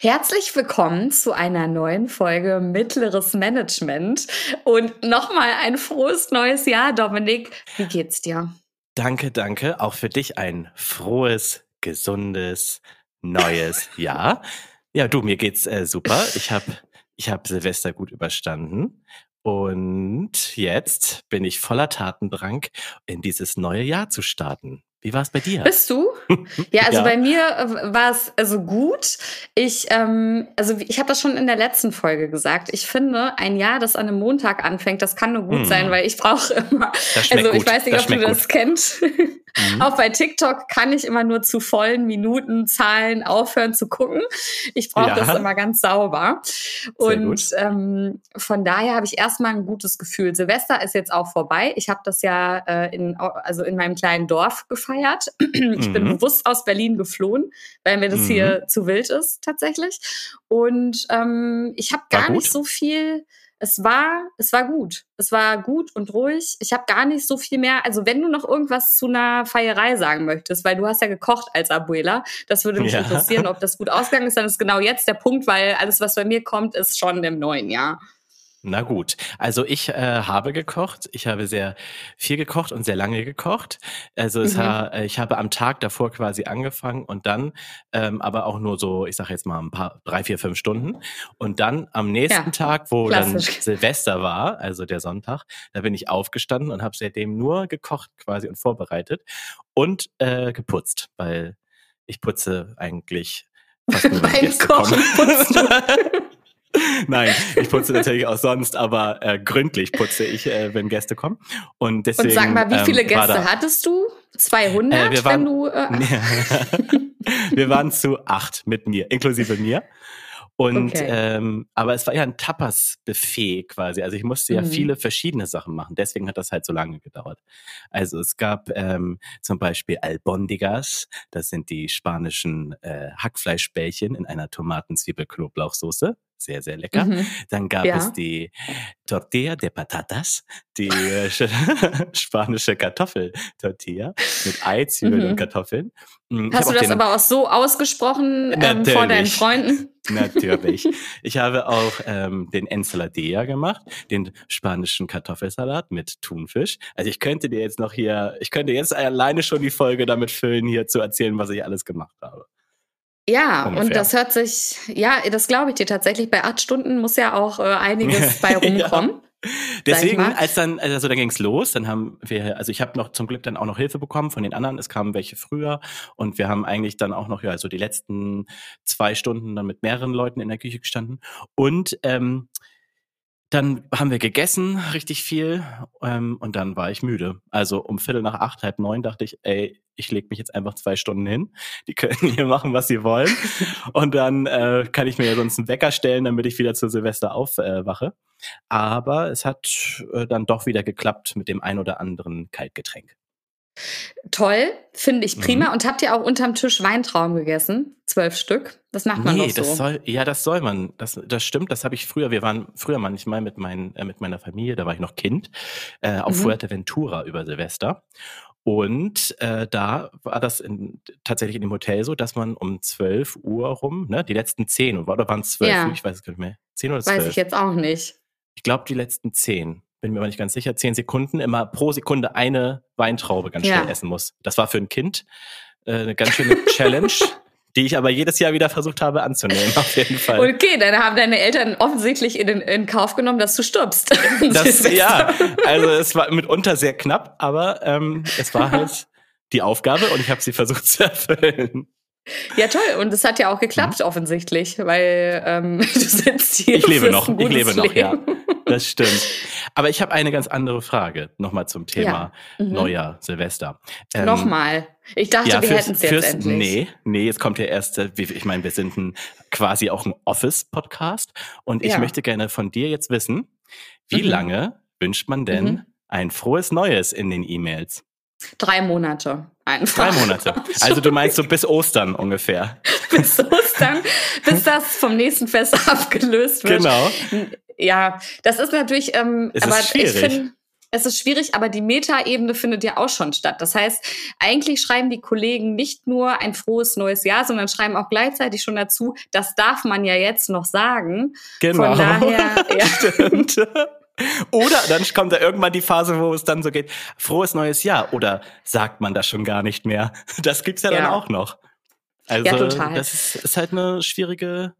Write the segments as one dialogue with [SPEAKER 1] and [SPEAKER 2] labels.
[SPEAKER 1] Herzlich willkommen zu einer neuen Folge Mittleres Management und nochmal ein frohes neues Jahr, Dominik. Wie geht's dir?
[SPEAKER 2] Danke, danke. Auch für dich ein frohes, gesundes, neues Jahr. Ja, du, mir geht's äh, super. Ich habe ich hab Silvester gut überstanden. Und jetzt bin ich voller Tatendrang, in dieses neue Jahr zu starten. Wie war es bei dir?
[SPEAKER 1] Bist du? Ja, also ja. bei mir äh, war es also gut. Ich, ähm, also ich habe das schon in der letzten Folge gesagt. Ich finde, ein Jahr, das an einem Montag anfängt, das kann nur gut mm. sein, weil ich brauche immer. Also ich weiß nicht, das ob du das gut. kennst. Mhm. Auch bei TikTok kann ich immer nur zu vollen Minuten Zahlen aufhören zu gucken. Ich brauche ja. das immer ganz sauber. Und ähm, von daher habe ich erstmal ein gutes Gefühl. Silvester ist jetzt auch vorbei. Ich habe das ja äh, in, also in meinem kleinen Dorf gefeiert. ich mhm. bin bewusst aus Berlin geflohen, weil mir das mhm. hier zu wild ist tatsächlich. Und ähm, ich habe gar nicht so viel es war, es war gut. Es war gut und ruhig. Ich habe gar nicht so viel mehr. Also wenn du noch irgendwas zu einer Feierei sagen möchtest, weil du hast ja gekocht als Abuela, das würde mich ja. interessieren, ob das gut ausgegangen ist. Dann ist genau jetzt der Punkt, weil alles, was bei mir kommt, ist schon im neuen Jahr.
[SPEAKER 2] Na gut, also ich äh, habe gekocht. Ich habe sehr viel gekocht und sehr lange gekocht. Also mhm. ha, ich habe am Tag davor quasi angefangen und dann, ähm, aber auch nur so, ich sage jetzt mal ein paar, drei, vier, fünf Stunden. Und dann am nächsten ja, Tag, wo klassisch. dann Silvester war, also der Sonntag, da bin ich aufgestanden und habe seitdem nur gekocht quasi und vorbereitet und äh, geputzt, weil ich putze eigentlich fast nur, Beim Kochen putzt du. Nein, ich putze natürlich auch sonst, aber äh, gründlich putze ich, äh, wenn Gäste kommen. Und deswegen.
[SPEAKER 1] Und sag mal, wie viele ähm, Gäste hattest du? 200, äh, wir waren, wenn du.
[SPEAKER 2] Äh, wir waren zu acht mit mir, inklusive mir. Und okay. ähm, aber es war ja ein Tapas-Buffet quasi. Also ich musste ja mhm. viele verschiedene Sachen machen. Deswegen hat das halt so lange gedauert. Also es gab ähm, zum Beispiel Albondigas, das sind die spanischen äh, Hackfleischbällchen in einer Tomaten-Zwiebel-Knoblauchsoße sehr, sehr lecker. Mhm. Dann gab ja. es die Tortilla de Patatas, die äh, spanische Kartoffeltortilla mit Ei, Zwiebeln mhm. und Kartoffeln.
[SPEAKER 1] Hm, ich Hast du das aber auch so ausgesprochen ähm, vor deinen Freunden?
[SPEAKER 2] Natürlich. Ich habe auch ähm, den Ensaladilla gemacht, den spanischen Kartoffelsalat mit Thunfisch. Also ich könnte dir jetzt noch hier, ich könnte jetzt alleine schon die Folge damit füllen, hier zu erzählen, was ich alles gemacht habe.
[SPEAKER 1] Ja, Ungefähr. und das hört sich, ja, das glaube ich dir tatsächlich. Bei acht Stunden muss ja auch äh, einiges bei rumkommen. ja.
[SPEAKER 2] Deswegen, als dann, also dann ging's los, dann haben wir, also ich habe noch zum Glück dann auch noch Hilfe bekommen von den anderen. Es kamen welche früher und wir haben eigentlich dann auch noch, ja, also die letzten zwei Stunden dann mit mehreren Leuten in der Küche gestanden. Und ähm, dann haben wir gegessen, richtig viel, ähm, und dann war ich müde. Also um Viertel nach acht, halb neun dachte ich, ey, ich lege mich jetzt einfach zwei Stunden hin. Die können hier machen, was sie wollen. Und dann äh, kann ich mir ja sonst einen Wecker stellen, damit ich wieder zu Silvester aufwache. Äh, Aber es hat äh, dann doch wieder geklappt mit dem ein oder anderen Kaltgetränk.
[SPEAKER 1] Toll, finde ich prima. Mhm. Und habt ihr auch unterm Tisch Weintrauben gegessen? Zwölf Stück? Das macht man nee, doch so.
[SPEAKER 2] Das soll, ja, das soll man. Das, das stimmt. Das habe ich früher. Wir waren früher manchmal mit, mein, äh, mit meiner Familie, da war ich noch Kind, äh, auf mhm. Fuerteventura über Silvester. Und äh, da war das in, tatsächlich in dem Hotel so, dass man um 12 Uhr rum, ne, die letzten zehn, oder waren es zwölf? Ja. Ich weiß es gar nicht mehr. Zehn oder zwölf?
[SPEAKER 1] Weiß ich jetzt auch nicht.
[SPEAKER 2] Ich glaube, die letzten zehn bin mir aber nicht ganz sicher, zehn Sekunden immer pro Sekunde eine Weintraube ganz schnell ja. essen muss. Das war für ein Kind äh, eine ganz schöne Challenge. die ich aber jedes Jahr wieder versucht habe anzunehmen, auf jeden Fall.
[SPEAKER 1] Okay, dann haben deine Eltern offensichtlich in, in Kauf genommen, dass du stirbst.
[SPEAKER 2] Das, ja, also es war mitunter sehr knapp, aber ähm, es war halt die Aufgabe und ich habe sie versucht zu erfüllen.
[SPEAKER 1] Ja, toll. Und es hat ja auch geklappt, mhm. offensichtlich, weil ähm, du sitzt hier.
[SPEAKER 2] Ich lebe noch, ich lebe noch, Leben. ja. Das stimmt. Aber ich habe eine ganz andere Frage nochmal zum Thema ja. mhm. Neujahr, Silvester.
[SPEAKER 1] Ähm, nochmal. Ich dachte, ja, wir hätten es jetzt fürs, endlich.
[SPEAKER 2] Nee, nee, jetzt kommt der erste, ich meine, wir sind ein, quasi auch ein Office-Podcast und ich ja. möchte gerne von dir jetzt wissen, wie mhm. lange wünscht man denn mhm. ein frohes Neues in den E-Mails?
[SPEAKER 1] Drei Monate einfach.
[SPEAKER 2] Drei Monate. Also du meinst so bis Ostern ungefähr.
[SPEAKER 1] bis Ostern, bis das vom nächsten Fest abgelöst wird.
[SPEAKER 2] Genau.
[SPEAKER 1] Ja, das ist natürlich, ähm,
[SPEAKER 2] es aber
[SPEAKER 1] ist schwierig. ich finde, es ist schwierig, aber die Metaebene findet ja auch schon statt. Das heißt, eigentlich schreiben die Kollegen nicht nur ein frohes neues Jahr, sondern schreiben auch gleichzeitig schon dazu, das darf man ja jetzt noch sagen.
[SPEAKER 2] Genau. Von daher, ja. Stimmt. Oder dann kommt da irgendwann die Phase, wo es dann so geht, frohes neues Jahr. Oder sagt man das schon gar nicht mehr? Das gibt's ja, ja. dann auch noch. Also, ja, total. das ist, ist halt eine schwierige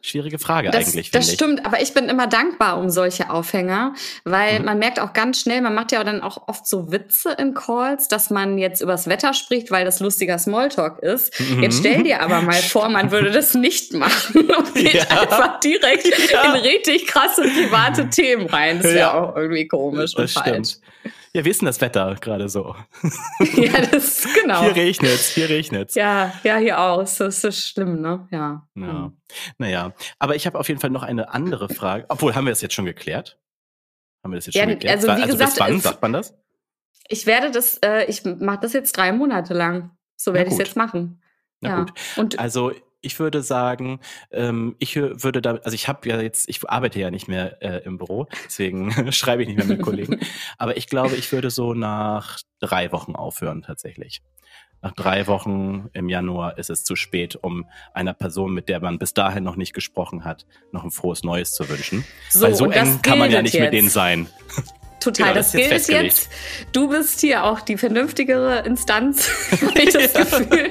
[SPEAKER 2] Schwierige Frage
[SPEAKER 1] das,
[SPEAKER 2] eigentlich.
[SPEAKER 1] Das stimmt, aber ich bin immer dankbar um solche Aufhänger, weil mhm. man merkt auch ganz schnell, man macht ja dann auch oft so Witze in Calls, dass man jetzt übers Wetter spricht, weil das lustiger Smalltalk ist. Mhm. Jetzt stell dir aber mal vor, man würde das nicht machen und geht ja. einfach direkt ja. in richtig krasse private Themen rein. Das wäre ja. auch irgendwie komisch das und stimmt. falsch.
[SPEAKER 2] Ja, wie ist denn das Wetter gerade so?
[SPEAKER 1] ja, das genau.
[SPEAKER 2] Hier regnet's, hier regnet's.
[SPEAKER 1] Ja, ja, hier auch. Das ist schlimm, ne? Ja.
[SPEAKER 2] ja. Naja, aber ich habe auf jeden Fall noch eine andere Frage. Obwohl, haben wir das jetzt schon geklärt? Haben wir das jetzt ja, schon geklärt? Also, wie also gesagt, bis wann sagt man das?
[SPEAKER 1] Ich werde das, äh, ich mache das jetzt drei Monate lang. So werde ich es jetzt machen.
[SPEAKER 2] Na ja. gut. Und also ich würde sagen, ähm, ich würde da, also ich habe ja jetzt, ich arbeite ja nicht mehr äh, im Büro, deswegen schreibe ich nicht mehr mit Kollegen. Aber ich glaube, ich würde so nach drei Wochen aufhören tatsächlich. Nach drei Wochen im Januar ist es zu spät, um einer Person, mit der man bis dahin noch nicht gesprochen hat, noch ein frohes Neues zu wünschen. So, Weil so eng kann man ja nicht jetzt. mit denen sein.
[SPEAKER 1] Total, genau, das, das gilt jetzt, jetzt. Du bist hier auch die vernünftigere Instanz, habe ich das Gefühl.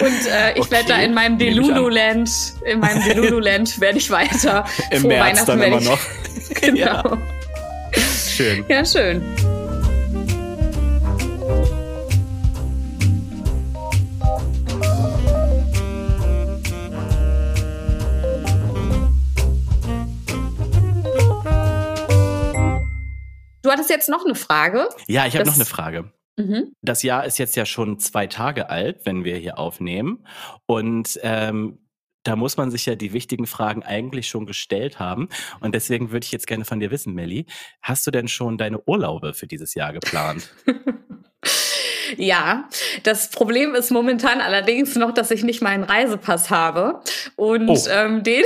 [SPEAKER 1] Und äh, ich okay. werde da in meinem Delulu-Land, in meinem Delulu-Land werde ich weiter.
[SPEAKER 2] Im März dann immer noch.
[SPEAKER 1] genau. Ja.
[SPEAKER 2] Schön.
[SPEAKER 1] Ja, schön. Du hattest jetzt noch eine Frage.
[SPEAKER 2] Ja, ich habe noch eine Frage. Mhm. Das Jahr ist jetzt ja schon zwei Tage alt, wenn wir hier aufnehmen. Und ähm, da muss man sich ja die wichtigen Fragen eigentlich schon gestellt haben. Und deswegen würde ich jetzt gerne von dir wissen, Melli, hast du denn schon deine Urlaube für dieses Jahr geplant?
[SPEAKER 1] Ja, das Problem ist momentan allerdings noch, dass ich nicht meinen Reisepass habe. Und oh. ähm, den,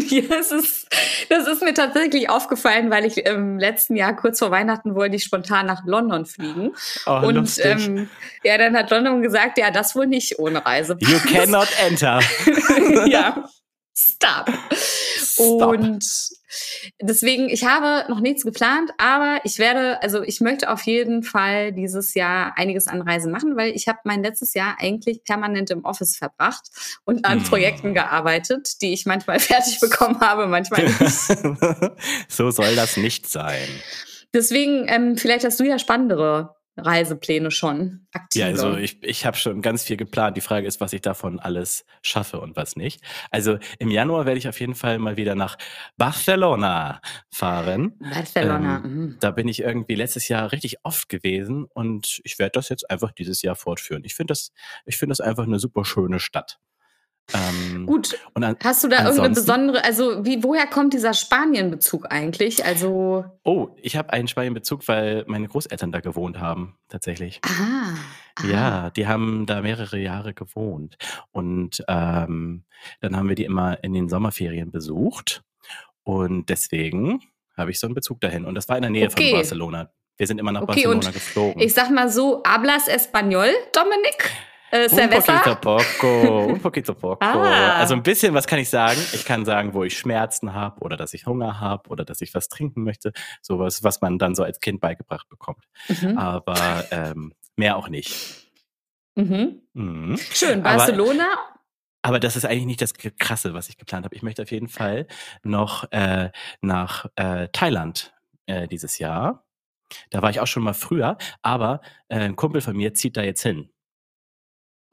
[SPEAKER 1] ja, es ist, das ist mir tatsächlich aufgefallen, weil ich im letzten Jahr kurz vor Weihnachten wollte ich spontan nach London fliegen. Oh, und ähm, ja, dann hat London gesagt, ja, das wohl nicht ohne Reisepass.
[SPEAKER 2] You cannot enter.
[SPEAKER 1] ja. Stop. Stop. Und deswegen, ich habe noch nichts geplant, aber ich werde, also ich möchte auf jeden Fall dieses Jahr einiges an Reisen machen, weil ich habe mein letztes Jahr eigentlich permanent im Office verbracht und an hm. Projekten gearbeitet, die ich manchmal fertig bekommen habe, manchmal nicht.
[SPEAKER 2] so soll das nicht sein.
[SPEAKER 1] Deswegen, ähm, vielleicht hast du ja spannendere Reisepläne schon aktiv?
[SPEAKER 2] Ja, also ich, ich habe schon ganz viel geplant. Die Frage ist, was ich davon alles schaffe und was nicht. Also im Januar werde ich auf jeden Fall mal wieder nach Barcelona fahren.
[SPEAKER 1] Barcelona. Ähm,
[SPEAKER 2] mhm. Da bin ich irgendwie letztes Jahr richtig oft gewesen und ich werde das jetzt einfach dieses Jahr fortführen. Ich finde das, ich finde das einfach eine super schöne Stadt.
[SPEAKER 1] Ähm, Gut. An, Hast du da irgendeine besondere, also wie, woher kommt dieser Spanien-Bezug eigentlich? Also.
[SPEAKER 2] Oh, ich habe einen Spanien-Bezug, weil meine Großeltern da gewohnt haben, tatsächlich.
[SPEAKER 1] Ah.
[SPEAKER 2] ah. Ja, die haben da mehrere Jahre gewohnt. Und ähm, dann haben wir die immer in den Sommerferien besucht. Und deswegen habe ich so einen Bezug dahin. Und das war in der Nähe okay. von Barcelona. Wir sind immer nach okay, Barcelona geflogen.
[SPEAKER 1] Ich sag mal so, hablas Español, Dominik?
[SPEAKER 2] Äh, un poquito poco, un poquito poco. Ah. Also ein bisschen, was kann ich sagen? Ich kann sagen, wo ich Schmerzen habe oder dass ich Hunger habe oder dass ich was trinken möchte. Sowas, was man dann so als Kind beigebracht bekommt. Mhm. Aber ähm, mehr auch nicht.
[SPEAKER 1] Mhm. Mhm. Schön, Barcelona.
[SPEAKER 2] Aber, aber das ist eigentlich nicht das Krasse, was ich geplant habe. Ich möchte auf jeden Fall noch äh, nach äh, Thailand äh, dieses Jahr. Da war ich auch schon mal früher, aber äh, ein Kumpel von mir zieht da jetzt hin.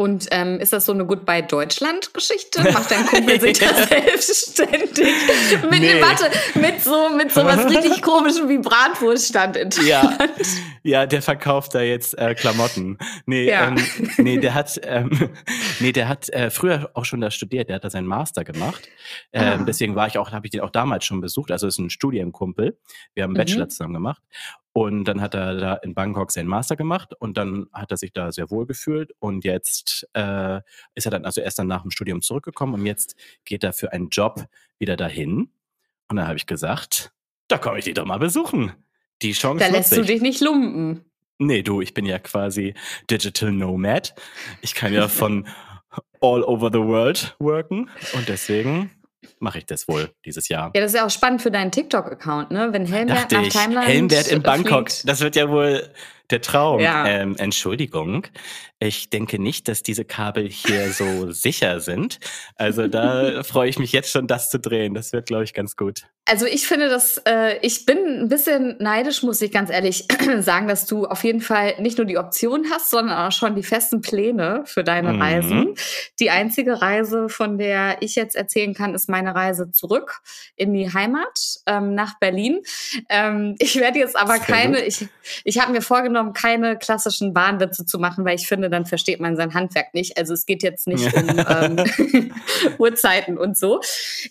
[SPEAKER 1] Und ähm, ist das so eine Goodbye Deutschland-Geschichte? Macht dein Kumpel sich da selbstständig? Mit, nee. Warte, mit so, mit so was richtig komischem wie Bratwurststand in
[SPEAKER 2] Thailand. Ja, ja der verkauft da jetzt äh, Klamotten. Nee, ja. ähm, nee, der hat, ähm, nee, der hat äh, früher auch schon da studiert. Der hat da seinen Master gemacht. Ähm, ah. Deswegen war ich auch, habe ich den auch damals schon besucht. Also ist ein Studienkumpel. Wir haben einen Bachelor mhm. zusammen gemacht. Und dann hat er da in Bangkok seinen Master gemacht und dann hat er sich da sehr wohl gefühlt und jetzt äh, ist er dann also erst dann nach dem Studium zurückgekommen und jetzt geht er für einen Job wieder dahin. Und dann habe ich gesagt, da komme ich die doch mal besuchen. Die Chance
[SPEAKER 1] Da lässt du dich nicht lumpen.
[SPEAKER 2] Nee, du, ich bin ja quasi Digital Nomad. Ich kann ja von all over the world worken und deswegen mache ich das wohl dieses Jahr.
[SPEAKER 1] Ja, das ist ja auch spannend für deinen TikTok-Account, ne? Wenn Helmwert nach Timeline
[SPEAKER 2] Helmwert in Bangkok,
[SPEAKER 1] fliegt.
[SPEAKER 2] das wird ja wohl der Traum.
[SPEAKER 1] Ja.
[SPEAKER 2] Ähm, Entschuldigung, ich denke nicht, dass diese Kabel hier so sicher sind. Also da freue ich mich jetzt schon, das zu drehen. Das wird, glaube ich, ganz gut.
[SPEAKER 1] Also ich finde das, äh, ich bin ein bisschen neidisch, muss ich ganz ehrlich sagen, dass du auf jeden Fall nicht nur die Option hast, sondern auch schon die festen Pläne für deine
[SPEAKER 2] Mhm.
[SPEAKER 1] Reisen. Die einzige Reise, von der ich jetzt erzählen kann, ist meine Reise zurück in die Heimat ähm, nach Berlin. Ähm, ich werde jetzt aber
[SPEAKER 2] Sehr
[SPEAKER 1] keine,
[SPEAKER 2] gut.
[SPEAKER 1] ich, ich habe mir vorgenommen, keine klassischen Bahnwitze zu machen, weil ich finde, dann versteht man sein Handwerk nicht. Also es geht jetzt nicht um ähm, Uhrzeiten und so.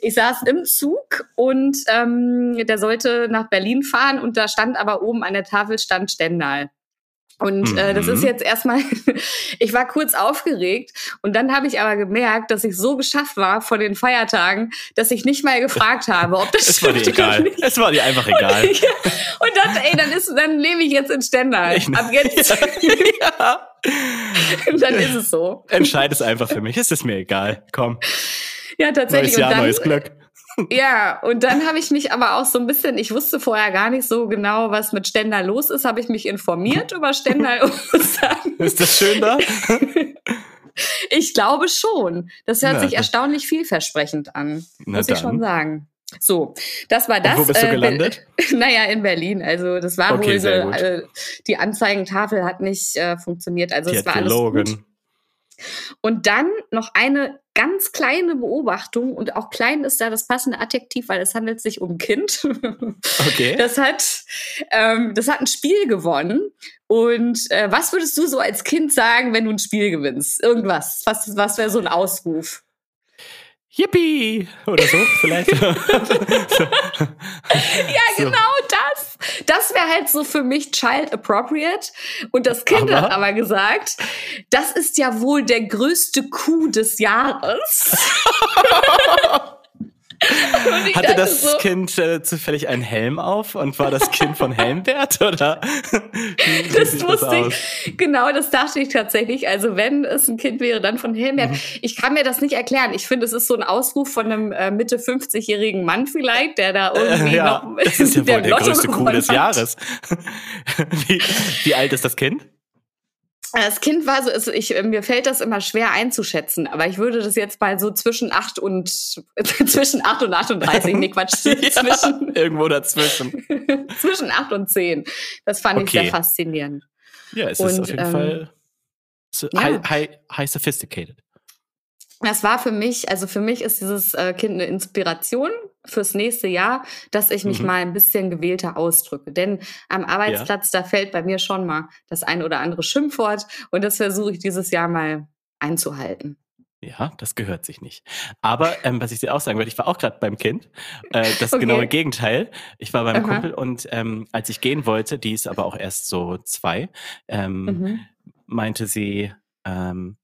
[SPEAKER 1] Ich saß im Zug und ähm, der sollte nach Berlin fahren und da stand aber oben an der Tafel stand Stendal. Und äh, das
[SPEAKER 2] Mhm.
[SPEAKER 1] ist jetzt erstmal, ich war kurz aufgeregt und dann habe ich aber gemerkt, dass ich so geschafft war vor den Feiertagen, dass ich nicht mal gefragt habe, ob das
[SPEAKER 2] Es war dir egal. Es war dir einfach egal.
[SPEAKER 1] Ja, und dachte, ey, dann ist, dann lebe ich jetzt in Stendal.
[SPEAKER 2] Ich-
[SPEAKER 1] Ab jetzt,
[SPEAKER 2] ja.
[SPEAKER 1] dann ist es so.
[SPEAKER 2] Entscheid es einfach für mich. Es ist mir egal. Komm,
[SPEAKER 1] Ja, tatsächlich.
[SPEAKER 2] neues Jahr,
[SPEAKER 1] und dann,
[SPEAKER 2] neues Glück.
[SPEAKER 1] Ja, und dann habe ich mich aber auch so ein bisschen, ich wusste vorher gar nicht so genau, was mit Stendal los ist, habe ich mich informiert über Stendal und sagen,
[SPEAKER 2] Ist das schön da?
[SPEAKER 1] ich glaube schon. Das hört
[SPEAKER 2] Na,
[SPEAKER 1] sich erstaunlich vielversprechend an, muss ich schon
[SPEAKER 2] dann.
[SPEAKER 1] sagen. So, das war das.
[SPEAKER 2] wo bist du
[SPEAKER 1] äh,
[SPEAKER 2] gelandet?
[SPEAKER 1] Naja, in Berlin. Also das war
[SPEAKER 2] Okay,
[SPEAKER 1] wohl, so, äh, die Anzeigentafel hat nicht äh, funktioniert. Also
[SPEAKER 2] Die
[SPEAKER 1] es war alles gut. Und dann noch eine ganz kleine Beobachtung und auch klein ist da das passende Adjektiv, weil es handelt sich um Kind.
[SPEAKER 2] Okay.
[SPEAKER 1] Das hat, ähm, das hat ein Spiel gewonnen. Und äh, was würdest du so als Kind sagen, wenn du ein Spiel gewinnst? Irgendwas. Was, was wäre so ein Ausruf?
[SPEAKER 2] Yippie! Oder so, vielleicht.
[SPEAKER 1] Ja,
[SPEAKER 2] So.
[SPEAKER 1] genau das. Das wäre halt so für mich child appropriate. Und das Kind
[SPEAKER 2] Aber?
[SPEAKER 1] hat aber gesagt, das ist ja wohl der größte Coup des Jahres.
[SPEAKER 2] Hatte das
[SPEAKER 1] so,
[SPEAKER 2] Kind äh, zufällig einen Helm auf und war das Kind von Helmbert oder?
[SPEAKER 1] Das wusste ich. Genau, das dachte ich tatsächlich. Also wenn es ein Kind wäre, dann von Helmert.
[SPEAKER 2] Mhm.
[SPEAKER 1] Ich kann mir das nicht erklären. Ich finde, es ist so ein Ausruf von einem äh, Mitte 50-jährigen Mann vielleicht, der da irgendwie
[SPEAKER 2] Äh, ja,
[SPEAKER 1] noch
[SPEAKER 2] das ist ja wohl der
[SPEAKER 1] Lotto
[SPEAKER 2] größte
[SPEAKER 1] gewonnen
[SPEAKER 2] des. Jahres. wie, wie alt ist das Kind?
[SPEAKER 1] Das Kind war so, also ich, mir fällt das immer schwer einzuschätzen, aber ich würde das jetzt mal so zwischen 8 und zwischen 8 und 38, nee Quatsch, zwischen,
[SPEAKER 2] irgendwo dazwischen.
[SPEAKER 1] zwischen 8 und 10. Das fand ich
[SPEAKER 2] Okay.
[SPEAKER 1] sehr faszinierend.
[SPEAKER 2] Ja, es ist
[SPEAKER 1] Und,
[SPEAKER 2] auf jeden
[SPEAKER 1] ähm,
[SPEAKER 2] Fall so
[SPEAKER 1] ja.
[SPEAKER 2] high, high, high sophisticated.
[SPEAKER 1] Das war für mich, also für mich ist dieses äh, Kind eine Inspiration fürs nächste Jahr, dass ich mich
[SPEAKER 2] Mhm.
[SPEAKER 1] mal ein bisschen gewählter ausdrücke. Denn am Arbeitsplatz, da fällt bei mir schon mal das ein oder andere Schimpfwort und das versuche ich dieses Jahr mal einzuhalten.
[SPEAKER 2] Ja, das gehört sich nicht. Aber ähm, was ich dir auch sagen wollte, ich war auch gerade beim Kind. Äh, das
[SPEAKER 1] Okay.
[SPEAKER 2] genaue Gegenteil. Ich war beim
[SPEAKER 1] Aha.
[SPEAKER 2] Kumpel und ähm, als ich gehen wollte, die ist aber auch erst so zwei, ähm,
[SPEAKER 1] Mhm.
[SPEAKER 2] meinte sie, ähm,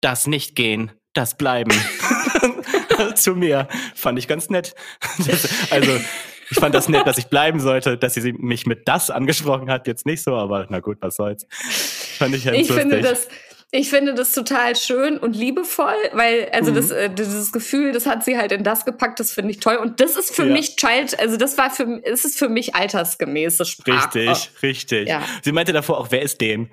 [SPEAKER 2] das nicht gehen, das bleiben. Zu mir. Fand ich ganz nett. Das, also, ich fand das nett, dass ich bleiben sollte, dass sie mich mit das angesprochen hat, jetzt nicht so, aber na gut, was soll's. Fand ich ganz
[SPEAKER 1] Ich finde das. Ich finde das total schön und liebevoll, weil also
[SPEAKER 2] Mhm.
[SPEAKER 1] das äh, dieses Gefühl, das hat sie halt in das gepackt, das finde ich toll und das ist für
[SPEAKER 2] Ja.
[SPEAKER 1] mich Child, also das war für es ist für mich altersgemäße Sprache.
[SPEAKER 2] Richtig, richtig.
[SPEAKER 1] Ja.
[SPEAKER 2] Sie meinte davor auch, wer ist den?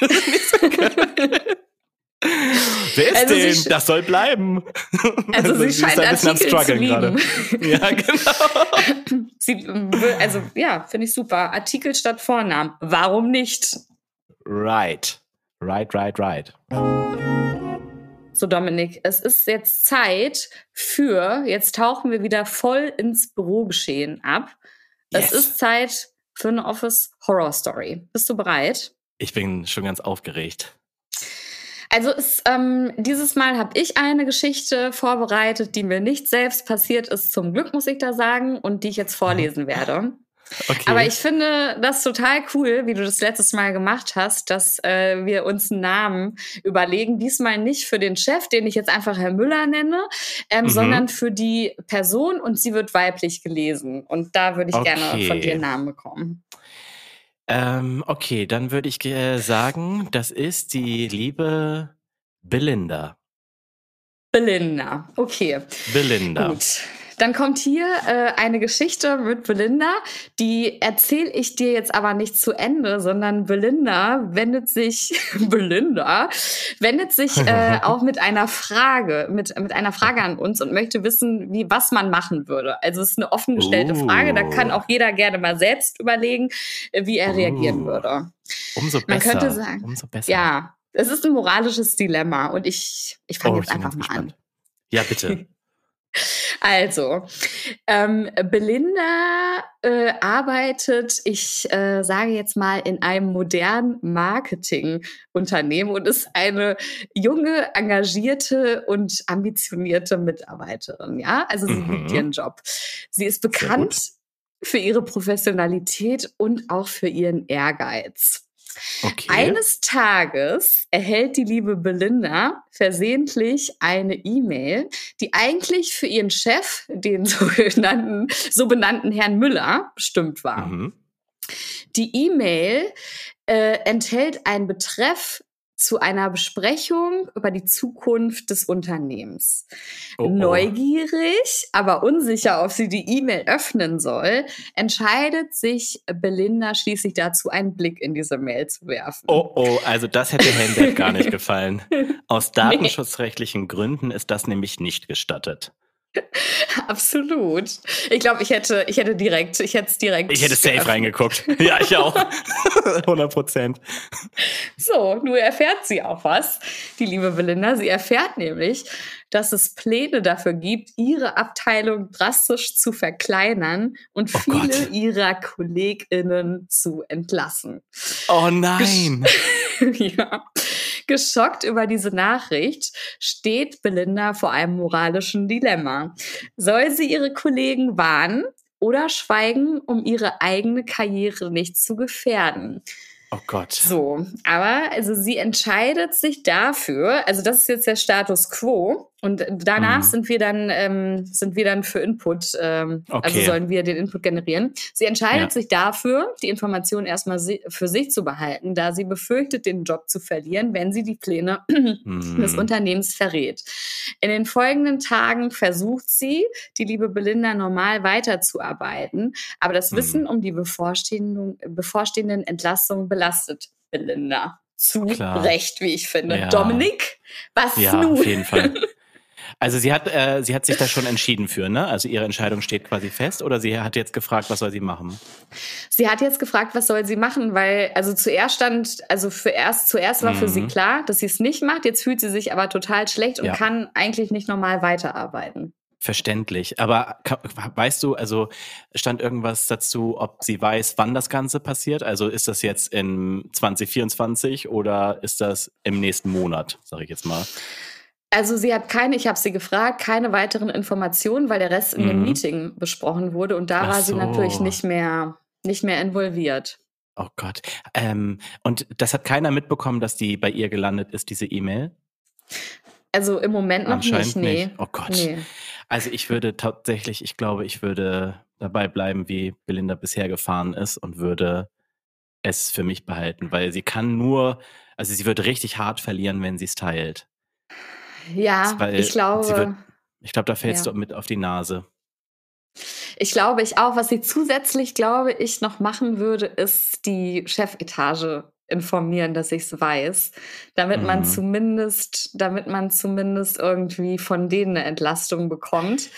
[SPEAKER 2] wer ist
[SPEAKER 1] Also sie
[SPEAKER 2] den?
[SPEAKER 1] sch-
[SPEAKER 2] Das soll bleiben.
[SPEAKER 1] Also, sie
[SPEAKER 2] ist
[SPEAKER 1] scheint
[SPEAKER 2] ein bisschen am
[SPEAKER 1] Artikel zu
[SPEAKER 2] Struggeln
[SPEAKER 1] lieben.
[SPEAKER 2] gerade. Ja, genau.
[SPEAKER 1] Sie, also ja, finde ich super. Artikel statt Vornamen. Warum nicht?
[SPEAKER 2] Right. Right, right, right.
[SPEAKER 1] So, Dominik, es ist jetzt Zeit für, jetzt tauchen wir wieder voll ins Bürogeschehen ab.
[SPEAKER 2] Yes.
[SPEAKER 1] Es ist Zeit für eine Office Horror Story. Bist du bereit?
[SPEAKER 2] Ich bin schon ganz aufgeregt.
[SPEAKER 1] Also es, ähm, dieses Mal habe ich eine Geschichte vorbereitet, die mir nicht selbst passiert ist, zum Glück muss ich da sagen, und die ich jetzt vorlesen werde.
[SPEAKER 2] Okay.
[SPEAKER 1] Aber ich finde das total cool, wie du das letztes Mal gemacht hast, dass äh, wir uns einen Namen überlegen. Diesmal nicht für den Chef, den ich jetzt einfach Herr Müller nenne, ähm,
[SPEAKER 2] Mhm.
[SPEAKER 1] sondern für die Person und sie wird weiblich gelesen. Und da würde ich gerne
[SPEAKER 2] Okay.
[SPEAKER 1] von dir einen Namen bekommen.
[SPEAKER 2] Ähm, okay, dann würde ich äh, sagen, das ist die liebe Belinda.
[SPEAKER 1] Belinda, okay.
[SPEAKER 2] Belinda.
[SPEAKER 1] Gut. Dann kommt hier äh, eine Geschichte mit Belinda, die erzähle ich dir jetzt aber nicht zu Ende, sondern Belinda wendet sich, Belinda wendet sich äh, auch mit einer Frage, mit, mit einer Frage an uns und möchte wissen, wie, was man machen würde. Also es ist eine offen gestellte uh. Frage, da kann auch jeder gerne mal selbst überlegen, äh, wie er uh. reagieren würde.
[SPEAKER 2] Umso besser.
[SPEAKER 1] Man könnte sagen,
[SPEAKER 2] umso besser.
[SPEAKER 1] ja, es ist ein moralisches Dilemma und ich, ich fange oh, jetzt einfach mal gespannt. an.
[SPEAKER 2] Ja, bitte.
[SPEAKER 1] Also, ähm, Belinda äh, arbeitet, ich äh, sage jetzt mal, in einem modernen Marketingunternehmen und ist eine junge, engagierte und ambitionierte Mitarbeiterin. Ja, also sie mhm. liebt ihren Job. Sie ist bekannt für ihre Professionalität und auch für ihren Ehrgeiz. Okay. Eines Tages erhält die liebe Belinda versehentlich eine E-Mail, die eigentlich für ihren Chef, den sogenannten, so benannten Herrn Müller, bestimmt war. Mhm. Die E-Mail äh, enthält einen Betreff zu einer Besprechung über die Zukunft des Unternehmens. Oh, oh. Neugierig, aber unsicher, ob sie die E-Mail öffnen soll, entscheidet sich Belinda schließlich dazu, einen Blick in diese Mail zu werfen.
[SPEAKER 2] Oh, oh, also das hätte Herrn gar nicht gefallen. Aus datenschutzrechtlichen. Gründen ist das nämlich nicht gestattet.
[SPEAKER 1] Absolut. Ich glaube, ich hätte, ich hätte direkt, ich hätte es direkt.
[SPEAKER 2] Ich hätte safe geöffnet. reingeguckt. Ja, ich auch. 100 Prozent.
[SPEAKER 1] So, nur erfährt sie auch was, die liebe Belinda. Sie erfährt nämlich, dass es Pläne dafür gibt, ihre Abteilung drastisch zu verkleinern und oh viele Gott. ihrer KollegInnen zu entlassen.
[SPEAKER 2] Oh nein!
[SPEAKER 1] ja. Geschockt über diese Nachricht steht Belinda vor einem moralischen Dilemma. Soll sie ihre Kollegen warnen oder schweigen, um ihre eigene Karriere nicht zu gefährden?
[SPEAKER 2] Oh Gott.
[SPEAKER 1] So, aber also sie entscheidet sich dafür, also das ist jetzt der Status quo und danach mhm. sind wir dann ähm, sind wir dann für Input, ähm, also okay. also sollen wir den Input generieren. Sie entscheidet ja. sich dafür, die Information erstmal für sich zu behalten, da sie befürchtet, den Job zu verlieren, wenn sie die Pläne mhm. des Unternehmens verrät. In den folgenden Tagen versucht sie, die liebe Belinda normal weiterzuarbeiten, aber das mhm. Wissen um die bevorstehenden, bevorstehenden Entlastungen belastet Belinda. Zu Klar. Recht, wie ich finde. Ja. Dominik, was
[SPEAKER 2] ja,
[SPEAKER 1] nun?
[SPEAKER 2] Auf jeden Fall. Also sie hat, äh, sie hat sich da schon entschieden für, ne? Also ihre Entscheidung steht quasi fest oder sie hat jetzt gefragt, was soll sie machen?
[SPEAKER 1] Sie hat jetzt gefragt, was soll sie machen, weil also zuerst stand, also für erst, zuerst war mhm. für sie mhm. klar, dass sie es nicht macht. Jetzt fühlt sie sich aber total schlecht und ja. kann eigentlich nicht normal weiterarbeiten.
[SPEAKER 2] Verständlich. Aber weißt du, also stand irgendwas dazu, ob sie weiß, wann das Ganze passiert? Also ist das jetzt in 2024 oder ist das im nächsten Monat, sage ich jetzt mal?
[SPEAKER 1] Also sie hat keine, ich habe sie gefragt, keine weiteren Informationen, weil der Rest in dem mhm. Meeting besprochen wurde und da Ach war sie so. natürlich nicht mehr, nicht mehr involviert.
[SPEAKER 2] Oh Gott. Ähm, und das hat keiner mitbekommen, dass die bei ihr gelandet ist, diese E-Mail?
[SPEAKER 1] Also im Moment noch nicht, nee. Nicht.
[SPEAKER 2] Oh Gott. Nee. Also ich würde tatsächlich, ich glaube, ich würde dabei bleiben, wie Belinda bisher gefahren ist und würde es für mich behalten, weil sie kann nur, also sie wird richtig hart verlieren, wenn sie es teilt.
[SPEAKER 1] Ja, Weil ich glaube. Wird,
[SPEAKER 2] ich glaube, da fällst ja. du mit auf die Nase.
[SPEAKER 1] Ich glaube, ich auch. Was sie zusätzlich, glaube ich, noch machen würde, ist die Chefetage informieren, dass ich es weiß, damit mhm. man zumindest, damit man zumindest irgendwie von denen eine Entlastung bekommt.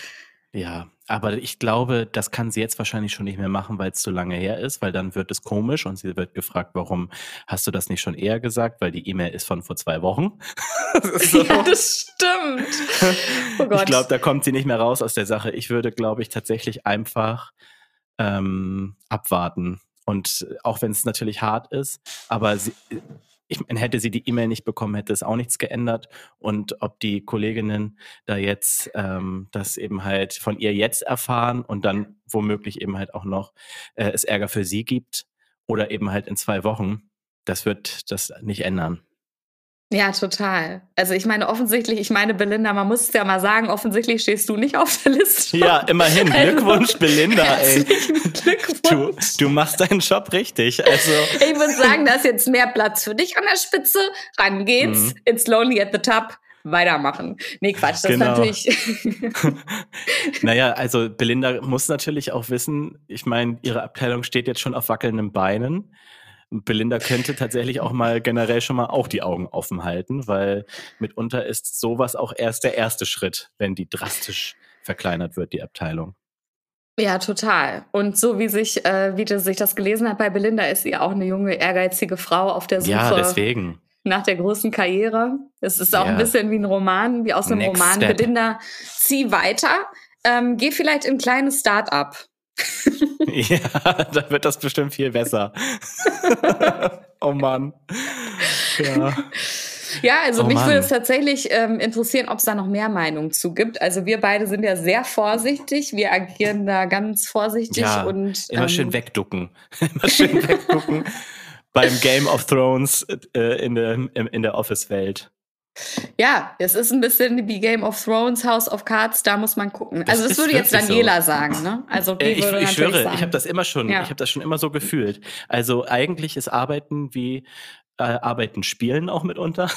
[SPEAKER 2] Ja, aber ich glaube, das kann sie jetzt wahrscheinlich schon nicht mehr machen, weil es zu lange her ist, weil dann wird es komisch und sie wird gefragt, warum hast du das nicht schon eher gesagt, weil die E-Mail ist von vor zwei Wochen.
[SPEAKER 1] das so. Ja, das stimmt.
[SPEAKER 2] Oh Gott. Ich glaube, da kommt sie nicht mehr raus aus der Sache. Ich würde, glaube ich, tatsächlich einfach ähm, abwarten. Und auch wenn es natürlich hart ist, aber sie, ich meine, hätte sie die E-Mail nicht bekommen, hätte es auch nichts geändert. Und ob die Kolleginnen da jetzt ähm, das eben halt von ihr jetzt erfahren und dann womöglich eben halt auch noch äh, es Ärger für sie gibt oder eben halt in zwei Wochen, das wird das nicht ändern.
[SPEAKER 1] Ja, total. Also ich meine, offensichtlich, ich meine, Belinda, man muss es ja mal sagen, offensichtlich stehst du nicht auf der Liste.
[SPEAKER 2] Ja, immerhin. Also, Glückwunsch, Belinda, ey. Glückwunsch. Du, du machst deinen Job richtig. Also.
[SPEAKER 1] Ich würde sagen, da ist jetzt mehr Platz für dich an der Spitze. Ran geht's. Mhm. It's lonely at the top weitermachen. Nee, Quatsch, das genau. ist natürlich.
[SPEAKER 2] naja, also Belinda muss natürlich auch wissen, ich meine, ihre Abteilung steht jetzt schon auf wackelnden Beinen. Belinda könnte tatsächlich auch mal generell schon mal auch die Augen offen halten, weil mitunter ist sowas auch erst der erste Schritt, wenn die drastisch verkleinert wird, die Abteilung.
[SPEAKER 1] Ja, total. Und so wie sich, äh, wie das, sich das gelesen hat bei Belinda, ist sie auch eine junge, ehrgeizige Frau auf der Suche.
[SPEAKER 2] Ja, deswegen.
[SPEAKER 1] Nach der großen Karriere. Es ist auch ja. ein bisschen wie ein Roman, wie aus einem Next Roman. Step. Belinda, zieh weiter. Ähm, geh vielleicht in ein kleines Start-up.
[SPEAKER 2] ja, da wird das bestimmt viel besser. oh Mann.
[SPEAKER 1] Ja. Ja, also oh mich würde es tatsächlich ähm, interessieren, ob es da noch mehr Meinungen zu gibt. Also wir beide sind ja sehr vorsichtig, wir agieren da ganz vorsichtig ja, und
[SPEAKER 2] immer ähm, schön wegducken, immer schön wegducken beim Game of Thrones äh, in der in der Office-Welt.
[SPEAKER 1] Ja, es ist ein bisschen wie Game of Thrones, House of Cards, da muss man gucken. Also das, das würde jetzt Daniela so. sagen, ne? Also
[SPEAKER 2] äh, ich, ich schwöre, sagen. ich habe das immer schon, ja. ich habe das schon immer so gefühlt. Also eigentlich ist Arbeiten wie äh, Arbeiten spielen auch mitunter.